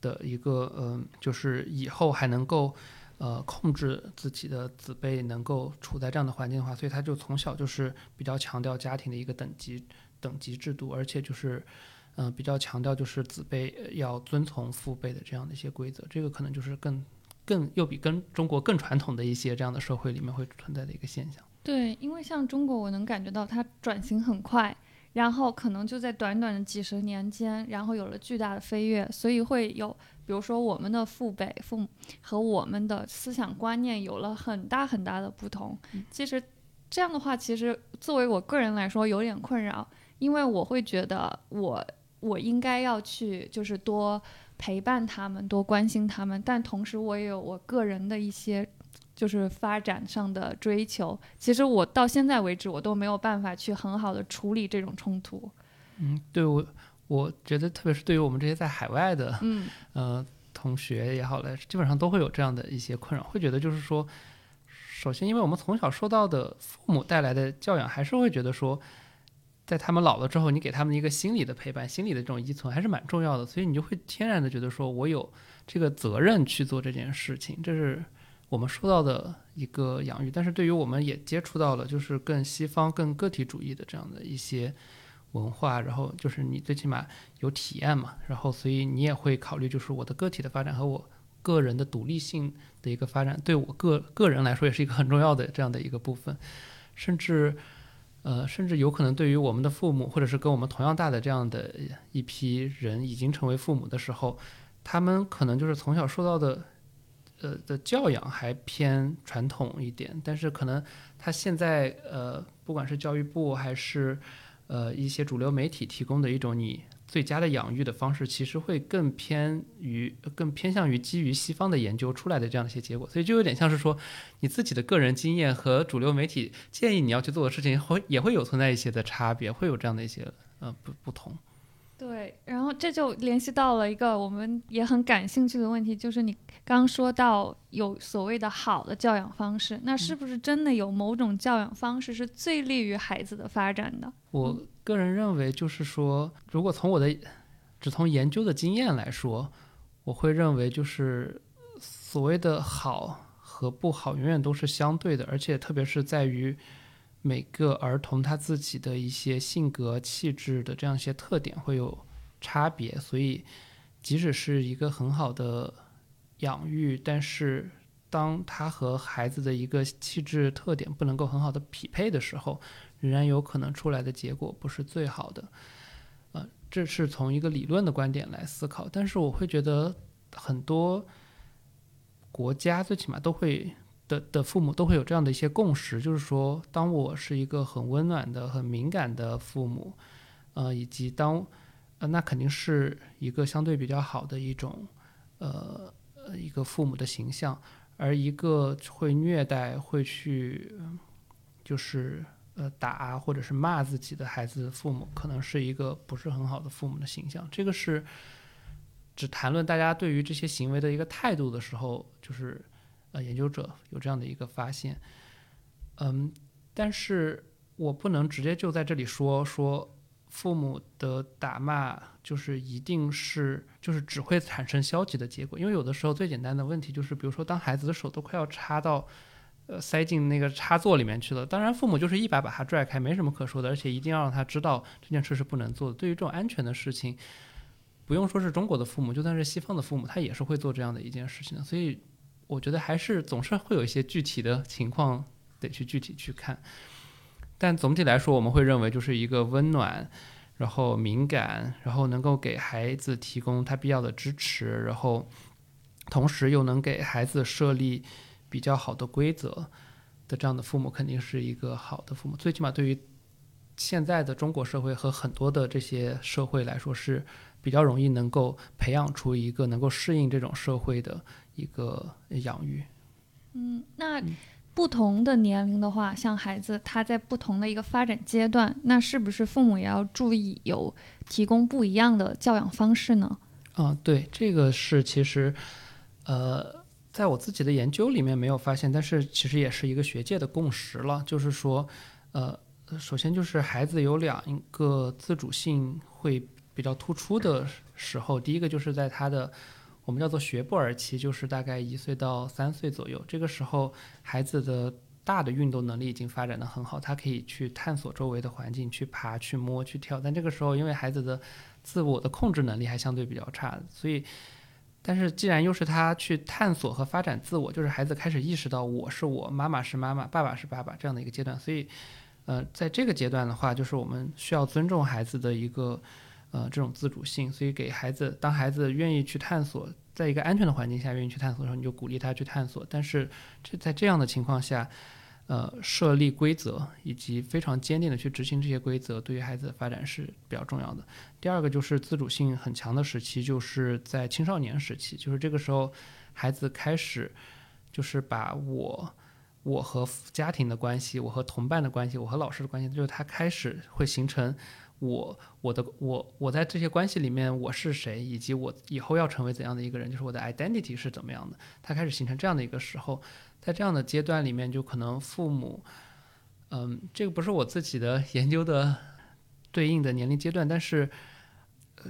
的一个，嗯，就是以后还能够，呃，控制自己的子辈能够处在这样的环境的话，所以他就从小就是比较强调家庭的一个等级等级制度，而且就是。嗯，比较强调就是子辈要遵从父辈的这样的一些规则，这个可能就是更更又比跟中国更传统的一些这样的社会里面会存在的一个现象。对，因为像中国，我能感觉到它转型很快，然后可能就在短短的几十年间，然后有了巨大的飞跃，所以会有，比如说我们的父辈父母和我们的思想观念有了很大很大的不同。其实这样的话，其实作为我个人来说有点困扰，因为我会觉得我。我应该要去，就是多陪伴他们，多关心他们，但同时我也有我个人的一些，就是发展上的追求。其实我到现在为止，我都没有办法去很好的处理这种冲突。嗯，对我，我觉得特别是对于我们这些在海外的，嗯，呃，同学也好嘞，基本上都会有这样的一些困扰，会觉得就是说，首先，因为我们从小受到的父母带来的教养，还是会觉得说。在他们老了之后，你给他们一个心理的陪伴，心理的这种依存还是蛮重要的，所以你就会天然的觉得说，我有这个责任去做这件事情，这是我们说到的一个养育，但是对于我们也接触到了就是更西方、更个体主义的这样的一些文化，然后就是你最起码有体验嘛，然后所以你也会考虑就是我的个体的发展和我个人的独立性的一个发展，对我个个人来说也是一个很重要的这样的一个部分，甚至。呃，甚至有可能对于我们的父母，或者是跟我们同样大的这样的一批人，已经成为父母的时候，他们可能就是从小受到的，呃的教养还偏传统一点，但是可能他现在呃，不管是教育部还是呃一些主流媒体提供的一种你。最佳的养育的方式，其实会更偏于、更偏向于基于西方的研究出来的这样的一些结果，所以就有点像是说，你自己的个人经验和主流媒体建议你要去做的事情，会也会有存在一些的差别，会有这样的一些呃不不同。对，然后这就联系到了一个我们也很感兴趣的问题，就是你刚说到有所谓的好的教养方式，那是不是真的有某种教养方式是最利于孩子的发展的？我个人认为，就是说，如果从我的只从研究的经验来说，我会认为就是所谓的好和不好永远都是相对的，而且特别是在于。每个儿童他自己的一些性格、气质的这样一些特点会有差别，所以即使是一个很好的养育，但是当他和孩子的一个气质特点不能够很好的匹配的时候，仍然有可能出来的结果不是最好的。呃，这是从一个理论的观点来思考，但是我会觉得很多国家最起码都会。的的父母都会有这样的一些共识，就是说，当我是一个很温暖的、很敏感的父母，呃，以及当，呃，那肯定是一个相对比较好的一种，呃，一个父母的形象，而一个会虐待、会去，就是呃打或者是骂自己的孩子的父母，可能是一个不是很好的父母的形象。这个是只谈论大家对于这些行为的一个态度的时候，就是。呃，研究者有这样的一个发现，嗯，但是我不能直接就在这里说说父母的打骂就是一定是就是只会产生消极的结果，因为有的时候最简单的问题就是，比如说当孩子的手都快要插到呃塞进那个插座里面去了，当然父母就是一把把他拽开，没什么可说的，而且一定要让他知道这件事是不能做的。对于这种安全的事情，不用说是中国的父母，就算是西方的父母，他也是会做这样的一件事情的，所以。我觉得还是总是会有一些具体的情况得去具体去看，但总体来说，我们会认为就是一个温暖，然后敏感，然后能够给孩子提供他必要的支持，然后同时又能给孩子设立比较好的规则的这样的父母，肯定是一个好的父母。最起码对于现在的中国社会和很多的这些社会来说，是比较容易能够培养出一个能够适应这种社会的。一个养育，嗯，那不同的年龄的话，像孩子他在不同的一个发展阶段，那是不是父母也要注意有提供不一样的教养方式呢？啊，对，这个是其实，呃，在我自己的研究里面没有发现，但是其实也是一个学界的共识了，就是说，呃，首先就是孩子有两个自主性会比较突出的时候，第一个就是在他的。我们叫做学步儿期，就是大概一岁到三岁左右。这个时候，孩子的大的运动能力已经发展的很好，他可以去探索周围的环境，去爬、去摸、去跳。但这个时候，因为孩子的自我的控制能力还相对比较差，所以，但是既然又是他去探索和发展自我，就是孩子开始意识到我是我，妈妈是妈妈，爸爸是爸爸这样的一个阶段。所以，呃，在这个阶段的话，就是我们需要尊重孩子的一个。呃，这种自主性，所以给孩子，当孩子愿意去探索，在一个安全的环境下愿意去探索的时候，你就鼓励他去探索。但是，这在这样的情况下，呃，设立规则以及非常坚定的去执行这些规则，对于孩子的发展是比较重要的。第二个就是自主性很强的时期，就是在青少年时期，就是这个时候，孩子开始就是把我、我和家庭的关系、我和同伴的关系、我和老师的关系，就是他开始会形成。我我的我我在这些关系里面我是谁，以及我以后要成为怎样的一个人，就是我的 identity 是怎么样的。他开始形成这样的一个时候，在这样的阶段里面，就可能父母，嗯，这个不是我自己的 研究的对应的年龄阶段，但是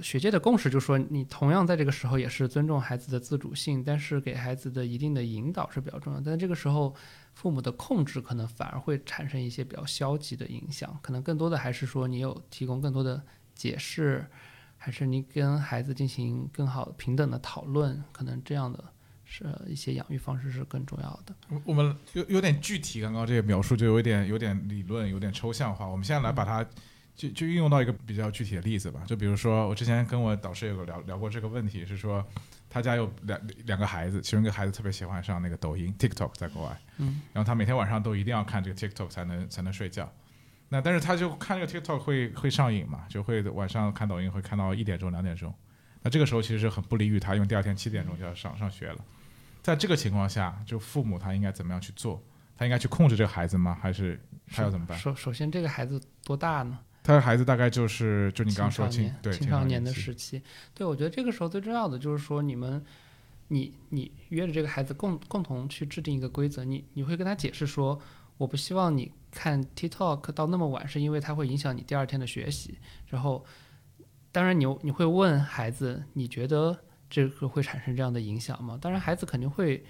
学界的共识，就是说你同样在这个时候也是尊重孩子的自主性，但是给孩子的一定的引导是比较重要。但这个时候，父母的控制可能反而会产生一些比较消极的影响，可能更多的还是说你有提供更多的解释，还是你跟孩子进行更好平等的讨论，可能这样的是一些养育方式是更重要的。我们有有点具体，刚刚这个描述就有点有点理论，有点抽象化。我们现在来把它就就运用到一个比较具体的例子吧。就比如说，我之前跟我导师有个聊聊过这个问题，是说他家有两两个孩子，其中一个孩子特别喜欢上那个抖音 TikTok，在国外，嗯，然后他每天晚上都一定要看这个 TikTok 才能才能睡觉。那但是他就看这个 TikTok 会会上瘾嘛，就会晚上看抖音会看到一点钟两点钟。那这个时候其实是很不利于他，因为第二天七点钟就要上上学了。在这个情况下，就父母他应该怎么样去做？他应该去控制这个孩子吗？还是他要怎么办？首首先，这个孩子多大呢？他的孩子大概就是就你刚刚说青少年对青少年的时期，对我觉得这个时候最重要的就是说，你们，你你约着这个孩子共共同去制定一个规则，你你会跟他解释说，我不希望你看 TikTok 到那么晚，是因为它会影响你第二天的学习。然后，当然你你会问孩子，你觉得这个会产生这样的影响吗？当然，孩子肯定会。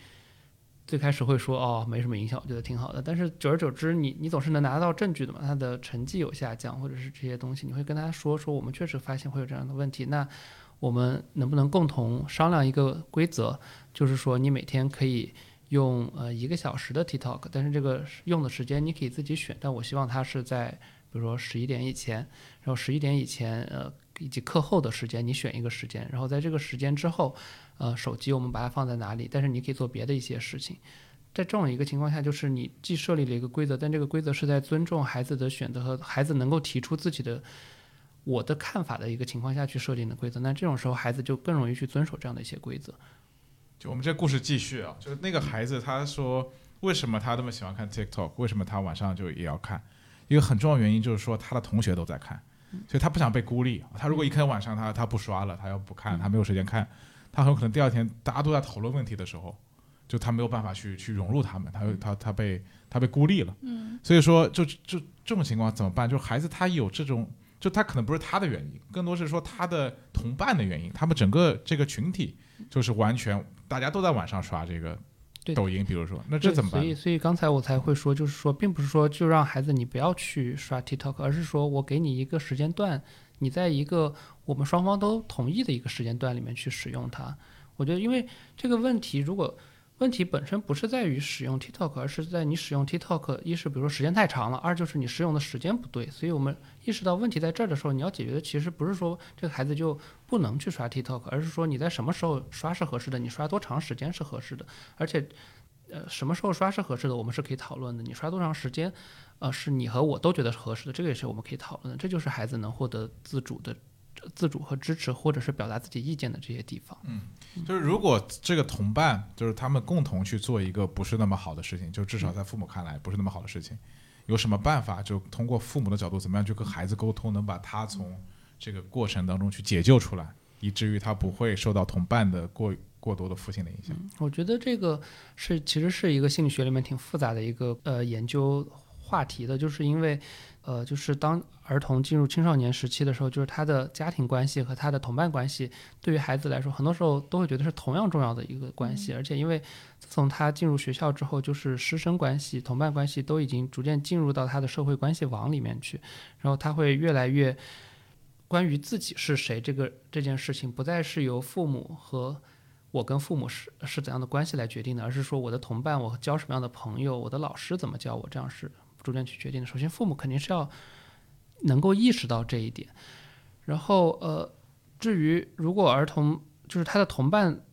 最开始会说哦没什么影响，我觉得挺好的。但是久而久之，你你总是能拿到证据的嘛。他的成绩有下降，或者是这些东西，你会跟他说说，我们确实发现会有这样的问题。那我们能不能共同商量一个规则，就是说你每天可以用呃一个小时的 TikTok，但是这个用的时间你可以自己选，但我希望它是在比如说十一点以前，然后十一点以前呃以及课后的时间你选一个时间，然后在这个时间之后。呃，手机我们把它放在哪里？但是你可以做别的一些事情。在这种一个情况下，就是你既设立了一个规则，但这个规则是在尊重孩子的选择和孩子能够提出自己的我的看法的一个情况下去设定的规则。那这种时候，孩子就更容易去遵守这样的一些规则。就我们这故事继续啊，就是那个孩子他说，为什么他那么喜欢看 TikTok？为什么他晚上就也要看？一个很重要原因就是说他的同学都在看，所以他不想被孤立。他如果一天晚上他他不刷了，他要不看，他没有时间看。他很有可能第二天大家都在讨论问题的时候，就他没有办法去去融入他们，他他他被他被孤立了。嗯，所以说就就这种情况怎么办？就孩子他有这种，就他可能不是他的原因，更多是说他的同伴的原因。他们整个这个群体就是完全大家都在晚上刷这个对抖音，比如说，那这对怎么办所？以，所以刚才我才会说，就是说，并不是说就让孩子你不要去刷 TikTok，而是说我给你一个时间段，你在一个我们双方都同意的一个时间段里面去使用它。我觉得，因为这个问题，如果问题本身不是在于使用 TikTok，而是在你使用 TikTok，一是比如说时间太长了，二就是你使用的时间不对。所以我们意识到问题在这儿的时候，你要解决的其实不是说这个孩子就不能去刷 TikTok，而是说你在什么时候刷是合适的，你刷多长时间是合适的，而且。呃，什么时候刷是合适的，我们是可以讨论的。你刷多长时间，呃，是你和我都觉得是合适的，这个也是我们可以讨论的。这就是孩子能获得自主的、自主和支持，或者是表达自己意见的这些地方。嗯就是如果这个同伴就是他们共同去做一个不是那么好的事情，就至少在父母看来不是那么好的事情，有什么办法就通过父母的角度怎么样去跟孩子沟通，能把他从这个过程当中去解救出来，以至于他不会受到同伴的过过多的负性的影响。我觉得这个是其实是一个心理学里面挺复杂的一个呃研究话题的，就是因为呃，就是当儿童进入青少年时期的时候，就是他的家庭关系和他的同伴关系，对于孩子来说，很多时候都会觉得是同样重要的一个关系，而且因为自从他进入学校之后，就是师生关系、同伴关系都已经逐渐进入到他的社会关系网里面去，然后他会越来越关于自己是谁这个这件事情，不再是由父母和我跟父母是是怎样的关系来决定的，而是说我的同伴，我交什么样的朋友，我的老师怎么教我，这样是逐渐去决定的。首先，父母肯定是要能够意识到这一点，然后呃，至于如果儿童就是他的同伴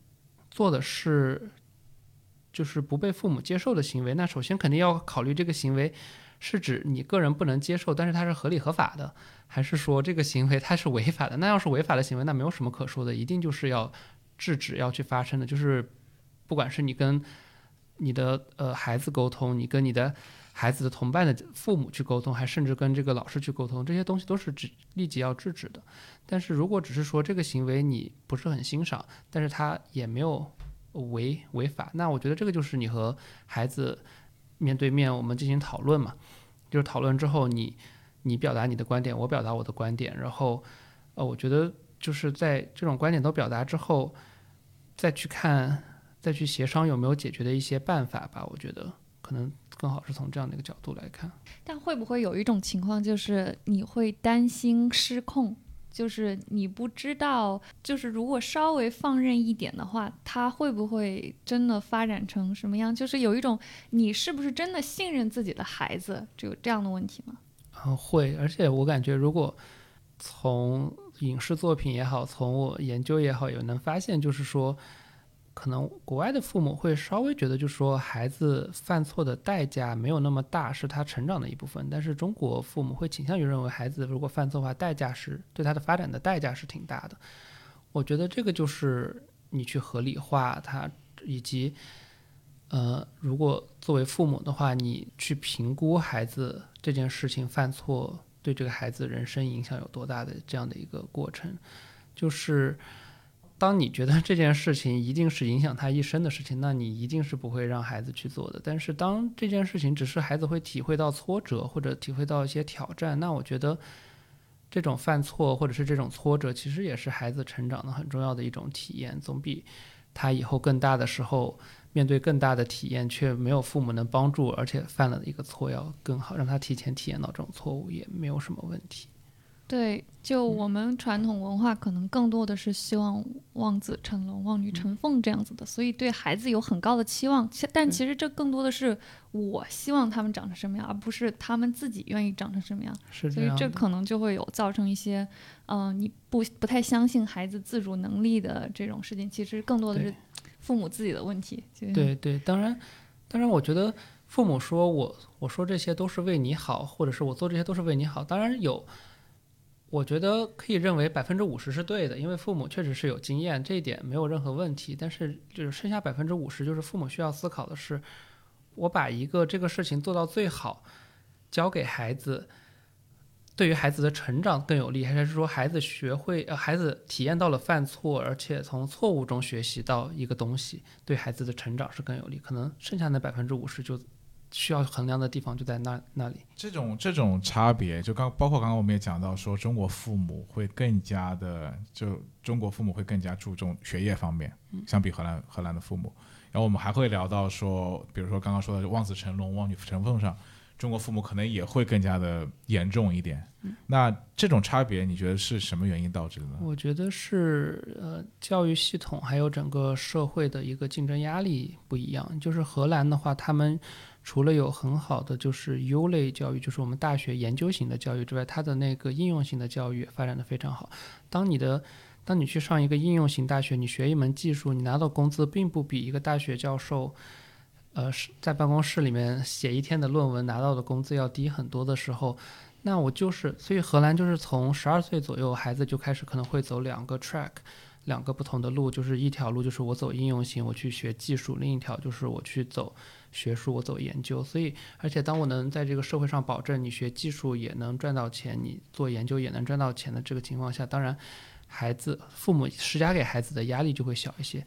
做的是就是不被父母接受的行为，那首先肯定要考虑这个行为是指你个人不能接受，但是它是合理合法的，还是说这个行为它是违法的？那要是违法的行为，那没有什么可说的，一定就是要制止要去发生的，就是不管是你跟你的呃孩子沟通，你跟你的孩子的同伴的父母去沟通，还甚至跟这个老师去沟通，这些东西都是指立即要制止的。但是如果只是说这个行为你不是很欣赏，但是他也没有违违法，那我觉得这个就是你和孩子面对面我们进行讨论嘛，就是讨论之后你你表达你的观点，我表达我的观点，然后呃，我觉得就是在这种观点都表达之后，再去看，再去协商有没有解决的一些办法吧。我觉得可能更好是从这样的一个角度来看。但会不会有一种情况，就是你会担心失控？就是你不知道，就是如果稍微放任一点的话，它会不会真的发展成什么样？就是有一种，你是不是真的信任自己的孩子？就有这样的问题吗？嗯，会。而且我感觉，如果从影视作品也好，从我研究也好，也能发现，就是说。可能国外的父母会稍微觉得，就是说孩子犯错的代价没有那么大，是他成长的一部分。但是中国父母会倾向于认为，孩子如果犯错的话，代价是对他的发展的代价是挺大的。我觉得这个就是你去合理化他，以及呃，如果作为父母的话，你去评估孩子这件事情犯错对这个孩子人生影响有多大的这样的一个过程，就是。当你觉得这件事情一定是影响他一生的事情，那你一定是不会让孩子去做的。但是当这件事情只是孩子会体会到挫折或者体会到一些挑战，那我觉得这种犯错或者是这种挫折，其实也是孩子成长的很重要的一种体验，总比他以后更大的时候面对更大的体验却没有父母能帮助，而且犯了一个错要更好。让他提前体验到这种错误也没有什么问题。对，就我们传统文化可能更多的是希望望子成龙、望女成凤这样子的，所以对孩子有很高的期望。其但其实这更多的是我希望他们长成什么样，而不是他们自己愿意长成什么样。是所以这可能就会有造成一些，嗯，你不不太相信孩子自主能力的这种事情。其实更多的是父母自己的问题。对对，当然，当然，我觉得父母说我我说这些都是为你好，或者是我做这些都是为你好，当然有。我觉得可以认为百分之五十是对的，因为父母确实是有经验，这一点没有任何问题。但是就是剩下百分之五十，就是父母需要思考的是，我把一个这个事情做到最好，教给孩子，对于孩子的成长更有利，还是说孩子学会呃孩子体验到了犯错，而且从错误中学习到一个东西，对孩子的成长是更有利？可能剩下那百分之五十就。需要衡量的地方就在那那里。这种这种差别，就刚包括刚刚我们也讲到说，中国父母会更加的，就中国父母会更加注重学业方面，相比荷兰荷兰的父母。然后我们还会聊到说，比如说刚刚说的望子成龙、望女成凤上，中国父母可能也会更加的严重一点。那这种差别，你觉得是什么原因导致的呢？我觉得是呃，教育系统还有整个社会的一个竞争压力不一样。就是荷兰的话，他们。除了有很好的就是优类教育，就是我们大学研究型的教育之外，它的那个应用型的教育发展的非常好。当你的，当你去上一个应用型大学，你学一门技术，你拿到工资并不比一个大学教授，呃，在办公室里面写一天的论文拿到的工资要低很多的时候，那我就是，所以荷兰就是从十二岁左右孩子就开始可能会走两个 track，两个不同的路，就是一条路就是我走应用型，我去学技术；另一条就是我去走。学术我走研究，所以而且当我能在这个社会上保证你学技术也能赚到钱，你做研究也能赚到钱的这个情况下，当然孩子父母施加给孩子的压力就会小一些。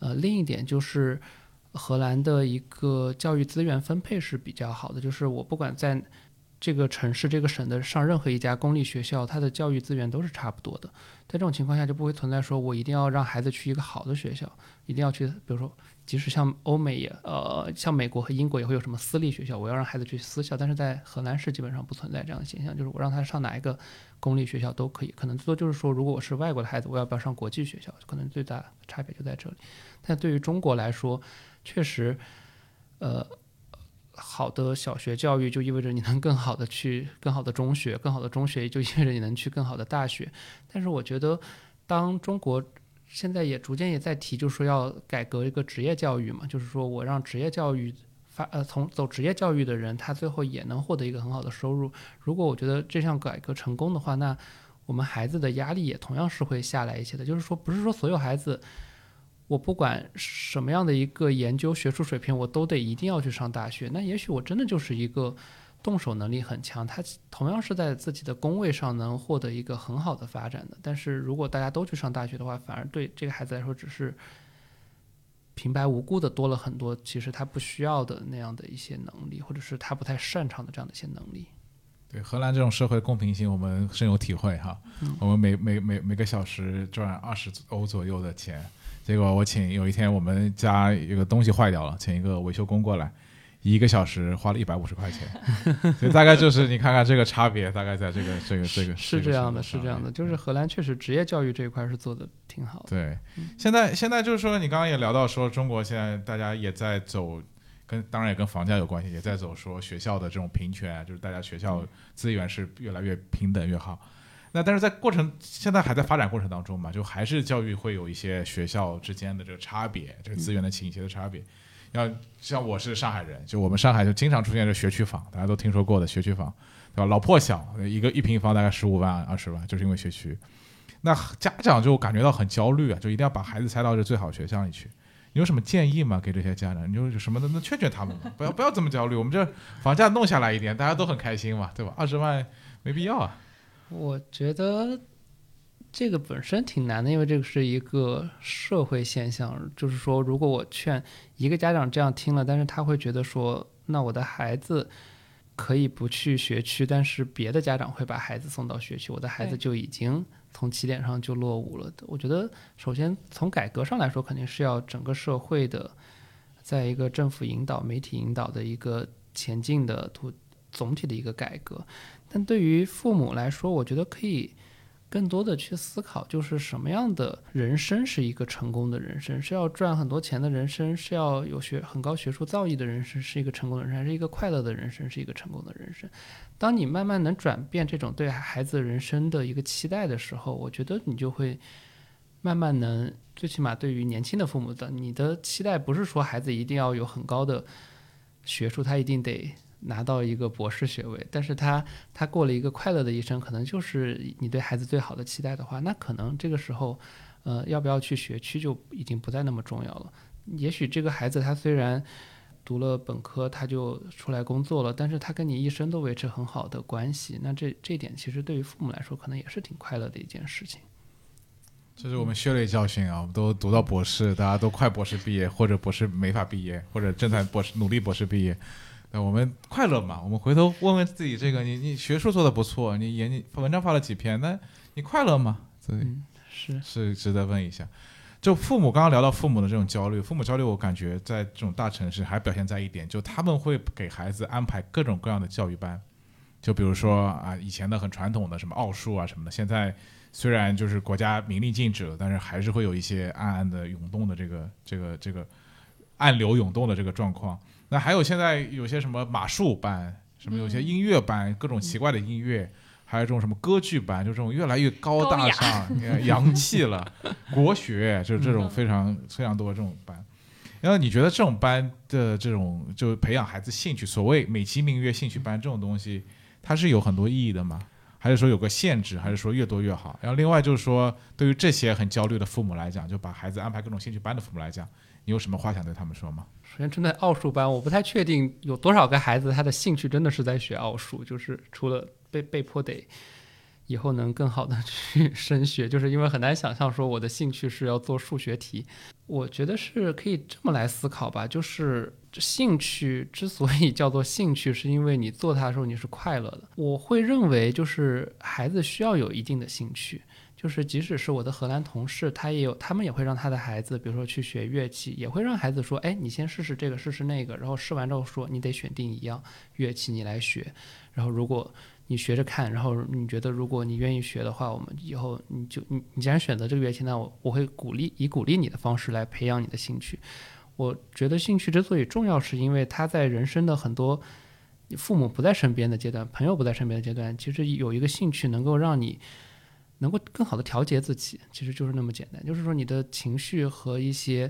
呃，另一点就是荷兰的一个教育资源分配是比较好的，就是我不管在这个城市这个省的上任何一家公立学校，它的教育资源都是差不多的。在这种情况下就不会存在说我一定要让孩子去一个好的学校，一定要去，比如说。即使像欧美也，呃，像美国和英国也会有什么私立学校，我要让孩子去私校，但是在荷兰是基本上不存在这样的现象，就是我让他上哪一个公立学校都可以，可能最多就是说，如果我是外国的孩子，我要不要上国际学校，可能最大差别就在这里。但对于中国来说，确实，呃，好的小学教育就意味着你能更好的去更好的中学，更好的中学就意味着你能去更好的大学。但是我觉得，当中国。现在也逐渐也在提，就是说要改革一个职业教育嘛，就是说我让职业教育发呃从走职业教育的人，他最后也能获得一个很好的收入。如果我觉得这项改革成功的话，那我们孩子的压力也同样是会下来一些的。就是说，不是说所有孩子，我不管什么样的一个研究学术水平，我都得一定要去上大学。那也许我真的就是一个。动手能力很强，他同样是在自己的工位上能获得一个很好的发展的。但是如果大家都去上大学的话，反而对这个孩子来说只是平白无故的多了很多，其实他不需要的那样的一些能力，或者是他不太擅长的这样的一些能力。对荷兰这种社会公平性，我们深有体会哈。我们每每每每个小时赚二十欧左右的钱，结果我请有一天我们家有个东西坏掉了，请一个维修工过来，一个小时花了一百五十块钱，所以大概就是你看看这个差别，大概在这个这个这个是这样的，是是这样的，就是荷兰确实职业教育这一块是做的挺好的。对，现在现在就是说，你刚刚也聊到说，中国现在大家也在走。跟当然也跟房价有关系，也在走说学校的这种平权，就是大家学校资源是越来越平等越好。那但是在过程现在还在发展过程当中嘛，就还是教育会有一些学校之间的这个差别，这个资源的倾斜的差别。要像我是上海人，就我们上海就经常出现这学区房，大家都听说过的学区房，对吧？老破小，一个一平方大概十五万二十万，就是因为学区。那家长就感觉到很焦虑啊，就一定要把孩子塞到这最好学校里去。你有什么建议吗？给这些家长，你就什么的，那劝劝他们吗，不要不要这么焦虑。我们这房价弄下来一点，大家都很开心嘛，对吧？二十万没必要啊。我觉得这个本身挺难的，因为这个是一个社会现象。就是说，如果我劝一个家长这样听了，但是他会觉得说，那我的孩子可以不去学区，但是别的家长会把孩子送到学区，我的孩子就已经。从起点上就落伍了。我觉得，首先从改革上来说，肯定是要整个社会的，在一个政府引导、媒体引导的一个前进的图总体的一个改革。但对于父母来说，我觉得可以。更多的去思考，就是什么样的人生是一个成功的人生？是要赚很多钱的人生，是要有学很高学术造诣的人生，是一个成功的人生，还是一个快乐的人生，是一个成功的人生？当你慢慢能转变这种对孩子人生的一个期待的时候，我觉得你就会慢慢能，最起码对于年轻的父母的，你的期待不是说孩子一定要有很高的学术，他一定得。拿到一个博士学位，但是他他过了一个快乐的一生，可能就是你对孩子最好的期待的话，那可能这个时候，呃，要不要去学区就已经不再那么重要了。也许这个孩子他虽然读了本科，他就出来工作了，但是他跟你一生都维持很好的关系，那这这点其实对于父母来说，可能也是挺快乐的一件事情。这是我们血泪教训啊！我们都读到博士，大家都快博士毕业，或者博士没法毕业，或者正在博士努力博士毕业。那我们快乐嘛？我们回头问问自己，这个你你学术做的不错，你研究文章发了几篇，那你快乐吗？对，是是值得问一下。就父母刚刚聊到父母的这种焦虑，父母焦虑，我感觉在这种大城市还表现在一点，就他们会给孩子安排各种各样的教育班，就比如说啊，以前的很传统的什么奥数啊什么的，现在虽然就是国家明令禁止了，但是还是会有一些暗暗的涌动的这个这个这个暗流涌动的这个状况。那还有现在有些什么马术班，什么有些音乐班，各种奇怪的音乐，还有这种什么歌剧班，就这种越来越高大上、洋气了。国学就是这种非常非常多的这种班。然后你觉得这种班的这种就培养孩子兴趣，所谓美其名曰兴趣班这种东西，它是有很多意义的吗？还是说有个限制？还是说越多越好？然后另外就是说，对于这些很焦虑的父母来讲，就把孩子安排各种兴趣班的父母来讲。你有什么话想对他们说吗？首先，针对奥数班，我不太确定有多少个孩子他的兴趣真的是在学奥数，就是除了被被迫得以后能更好的去升学，就是因为很难想象说我的兴趣是要做数学题。我觉得是可以这么来思考吧，就是兴趣之所以叫做兴趣，是因为你做它的时候你是快乐的。我会认为，就是孩子需要有一定的兴趣。就是即使是我的荷兰同事，他也有，他们也会让他的孩子，比如说去学乐器，也会让孩子说，哎，你先试试这个，试试那个，然后试完之后说，你得选定一样乐器你来学，然后如果你学着看，然后你觉得如果你愿意学的话，我们以后你就你你既然选择这个乐器，那我我会鼓励以鼓励你的方式来培养你的兴趣。我觉得兴趣之所以重要，是因为他在人生的很多父母不在身边的阶段，朋友不在身边的阶段，其实有一个兴趣能够让你。能够更好的调节自己，其实就是那么简单。就是说，你的情绪和一些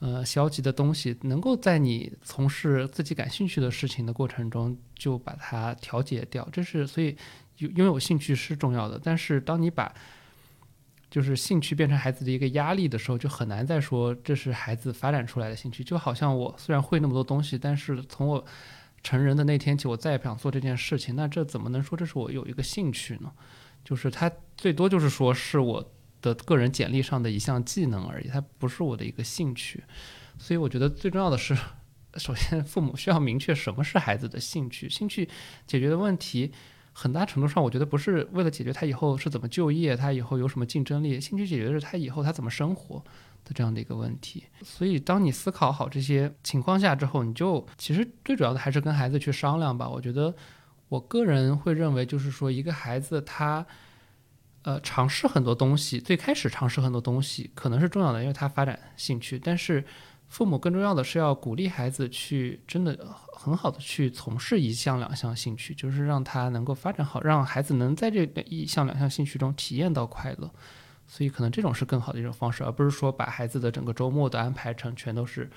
呃消极的东西，能够在你从事自己感兴趣的事情的过程中，就把它调节掉。这是所以拥拥有兴趣是重要的。但是，当你把就是兴趣变成孩子的一个压力的时候，就很难再说这是孩子发展出来的兴趣。就好像我虽然会那么多东西，但是从我成人的那天起，我再也不想做这件事情。那这怎么能说这是我有一个兴趣呢？就是它最多就是说是我的个人简历上的一项技能而已，它不是我的一个兴趣。所以我觉得最重要的是，首先父母需要明确什么是孩子的兴趣。兴趣解决的问题很大程度上，我觉得不是为了解决他以后是怎么就业，他以后有什么竞争力，兴趣解决的是他以后他怎么生活的这样的一个问题。所以，当你思考好这些情况下之后，你就其实最主要的还是跟孩子去商量吧。我觉得，我个人会认为，就是说一个孩子他，呃，尝试很多东西，最开始尝试很多东西可能是重要的，因为他发展兴趣，但是。父母更重要的是要鼓励孩子去真的很好的去从事一项两项兴趣，就是让他能够发展好，让孩子能在这一项两项兴趣中体验到快乐。所以可能这种是更好的一种方式，而不是说把孩子的整个周末都安排成全都是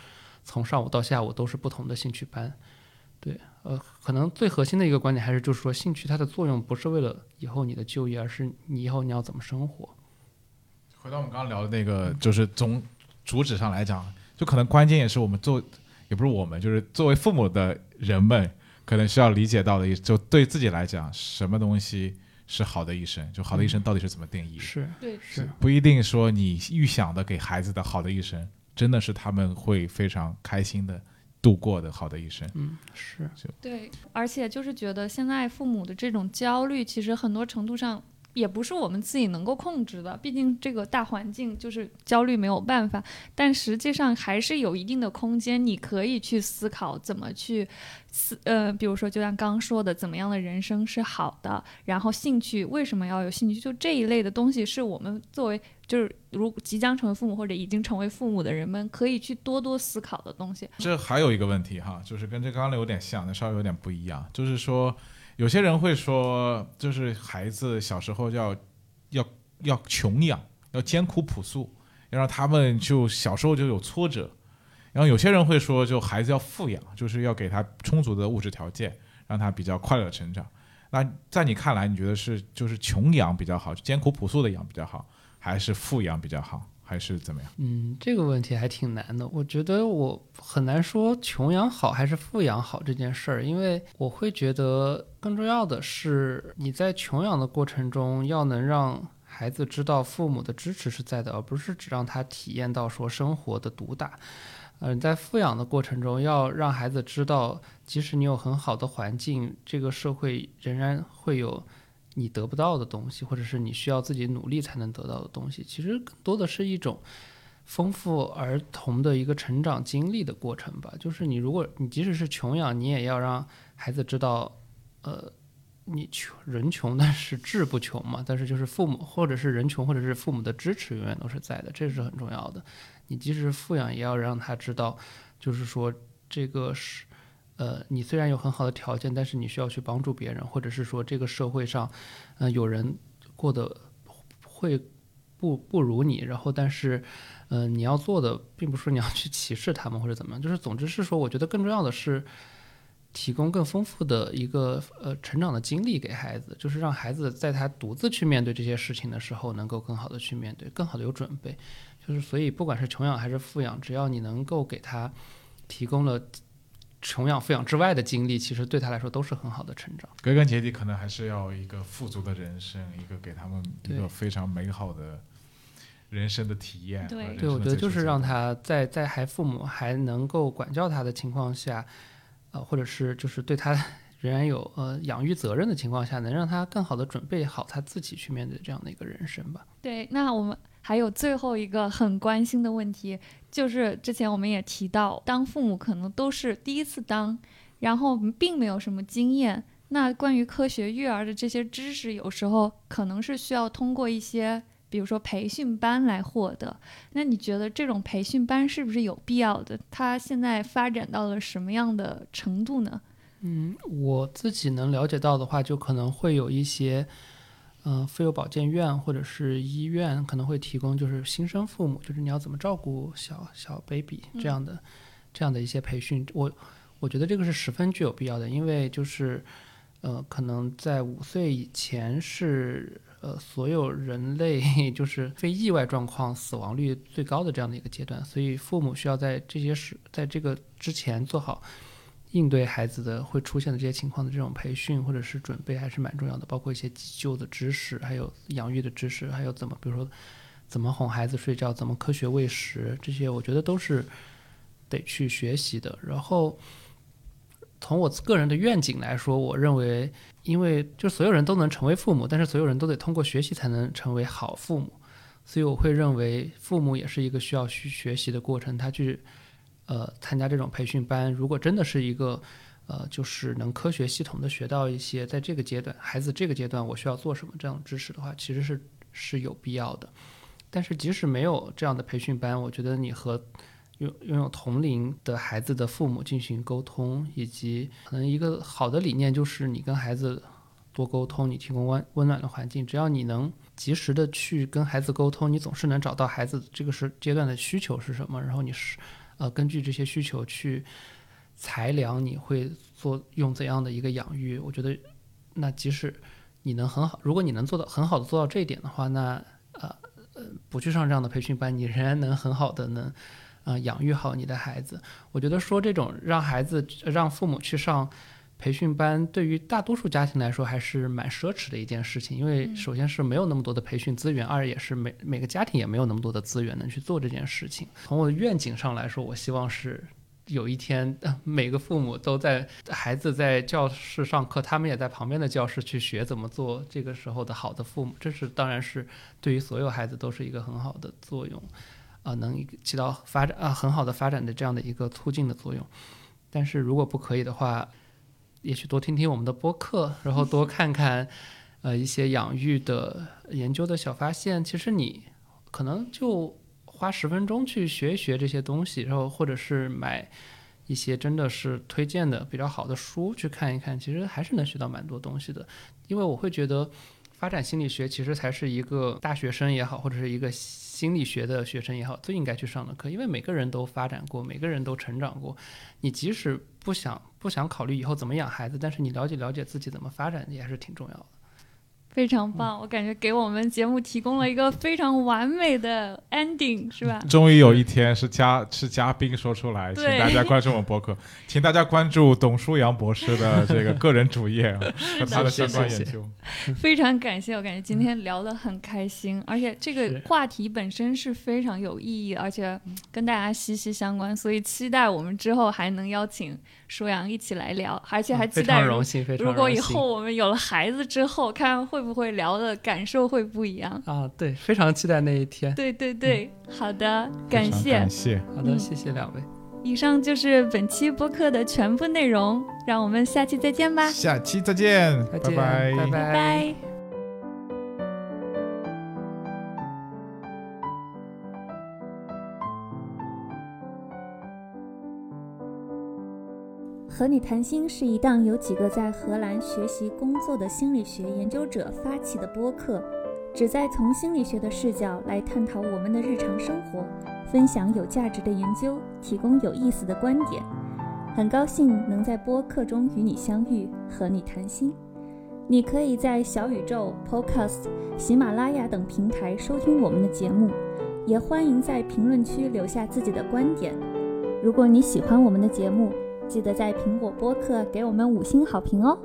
从上午到下午都是不同的兴趣班。对，呃，可能最核心的一个观点还是就是说，兴趣它的作用不是为了以后你的就业，而是你以后你要怎么生活。回到我们刚刚聊的那个，就是从主旨上来讲。就可能关键也是我们做，也不是我们，就是作为父母的人们，可能需要理解到的，就对自己来讲，什么东西是好的一生？就好的一生到底是怎么定义？是对，是不一定说你预想的给孩子的好的一生，真的是他们会非常开心的度过的好的一生。嗯，是，对，而且就是觉得现在父母的这种焦虑，其实很多程度上。也不是我们自己能够控制的，毕竟这个大环境就是焦虑没有办法。但实际上还是有一定的空间，你可以去思考怎么去思呃，比如说就像刚刚说的，怎么样的人生是好的，然后兴趣为什么要有兴趣，就这一类的东西是我们作为就是如即将成为父母或者已经成为父母的人们可以去多多思考的东西。这还有一个问题哈，就是跟这刚刚的有点像，但稍微有点不一样，就是说。有些人会说，就是孩子小时候要要要穷养，要艰苦朴素，要让他们就小时候就有挫折。然后有些人会说，就孩子要富养，就是要给他充足的物质条件，让他比较快乐成长。那在你看来，你觉得是就是穷养比较好，艰苦朴素的养比较好，还是富养比较好？还是怎么样？嗯，这个问题还挺难的。我觉得我很难说穷养好还是富养好这件事儿，因为我会觉得更重要的是你在穷养的过程中要能让孩子知道父母的支持是在的，而不是只让他体验到说生活的毒打。嗯，在富养的过程中要让孩子知道，即使你有很好的环境，这个社会仍然会有。你得不到的东西，或者是你需要自己努力才能得到的东西，其实更多的是一种丰富儿童的一个成长经历的过程吧。就是你，如果你即使是穷养，你也要让孩子知道，呃，你穷人穷，但是志不穷嘛。但是就是父母，或者是人穷，或者是父母的支持永远都是在的，这是很重要的。你即使是富养，也要让他知道，就是说这个是。呃，你虽然有很好的条件，但是你需要去帮助别人，或者是说这个社会上，嗯，有人过得会不不如你，然后但是，嗯，你要做的并不是说你要去歧视他们或者怎么样，就是总之是说，我觉得更重要的是提供更丰富的一个呃成长的经历给孩子，就是让孩子在他独自去面对这些事情的时候，能够更好的去面对，更好的有准备。就是所以，不管是穷养还是富养，只要你能够给他提供了。穷养富养之外的经历，其实对他来说都是很好的成长。归根结底，可能还是要一个富足的人生，一个给他们一个非常美好的人生的体验。对，对我觉得就是让他在在还父母还能够管教他的情况下，呃，或者是就是对他仍然有呃养育责任的情况下，能让他更好的准备好他自己去面对这样的一个人生吧。对，那我们。还有最后一个很关心的问题，就是之前我们也提到，当父母可能都是第一次当，然后并没有什么经验。那关于科学育儿的这些知识，有时候可能是需要通过一些，比如说培训班来获得。那你觉得这种培训班是不是有必要的？它现在发展到了什么样的程度呢？嗯，我自己能了解到的话，就可能会有一些。嗯，妇幼保健院或者是医院可能会提供，就是新生父母，就是你要怎么照顾小小 baby 这样的，这样的一些培训。我我觉得这个是十分具有必要的，因为就是，呃，可能在五岁以前是呃所有人类 就是非意外状况死亡率最高的这样的一个阶段，所以父母需要在这些时在这个之前做好。应对孩子的会出现的这些情况的这种培训或者是准备还是蛮重要的，包括一些急救的知识，还有养育的知识，还有怎么，比如说怎么哄孩子睡觉，怎么科学喂食，这些我觉得都是得去学习的。然后，从我个人的愿景来说，我认为，因为就所有人都能成为父母，但是所有人都得通过学习才能成为好父母，所以我会认为父母也是一个需要去学习的过程。他去呃参加这种培训班，如果真的是一个呃就是能科学系统的学到一些在这个阶段孩子这个阶段我需要做什么这样的知识的话，其实是是有必要的。但是即使没有这样的培训班，我觉得你和拥拥有同龄的孩子的父母进行沟通，以及可能一个好的理念就是你跟孩子多沟通，你提供温温暖的环境。只要你能及时的去跟孩子沟通，你总是能找到孩子这个是阶段的需求是什么，然后你是呃根据这些需求去裁量你会做用怎样的一个养育。我觉得那即使你能很好，如果你能做到很好的做到这一点的话，那呃呃不去上这样的培训班，你仍然能很好的能。呃，养育好你的孩子，我觉得说这种让孩子让父母去上培训班，对于大多数家庭来说还是蛮奢侈的一件事情。因为首先是没有那么多的培训资源，二也是每每个家庭也没有那么多的资源能去做这件事情。从我的愿景上来说，我希望是有一天 每个父母都在孩子在教室上课，他们也在旁边的教室去学怎么做。这个时候的好的父母，这是当然是对于所有孩子都是一个很好的作用。啊，能起到发展啊很好的发展的这样的一个促进的作用，但是如果不可以的话，也许多听听我们的播客，然后多看看呃一些养育的研究的小发现，其实你可能就花十分钟去学一学这些东西，然后或者是买一些真的是推荐的比较好的书去看一看，其实还是能学到蛮多东西的，因为我会觉得发展心理学其实才是一个大学生也好，或者是一个。心理学的学生也好，最应该去上的课，因为每个人都发展过，每个人都成长过。你即使不想不想考虑以后怎么养孩子，但是你了解了解自己怎么发展，也还是挺重要的。非常棒，我感觉给我们节目提供了一个非常完美的 ending，是吧？终于有一天是嘉是嘉宾说出来，请大家关注我们博客，请大家关注董书阳博士的这个 个人主页和他的相关研究。非常感谢，我感觉今天聊得很开心，而且这个话题本身是非常有意义，而且跟大家息息相关，所以期待我们之后还能邀请。舒阳一起来聊，而且还期待如果以后我们有了孩子之后，看会不会聊的感受会不一样啊？对，非常期待那一天。对对对，好的，感谢，感谢，好的，谢谢两位。以上就是本期播客的全部内容，让我们下期再见吧。下期再见，拜拜，拜拜。和你谈心是一档由几个在荷兰学习工作的心理学研究者发起的播客，旨在从心理学的视角来探讨我们的日常生活，分享有价值的研究，提供有意思的观点。很高兴能在播客中与你相遇，和你谈心。你可以在小宇宙、Podcast、喜马拉雅等平台收听我们的节目，也欢迎在评论区留下自己的观点。如果你喜欢我们的节目，记得在苹果播客给我们五星好评哦。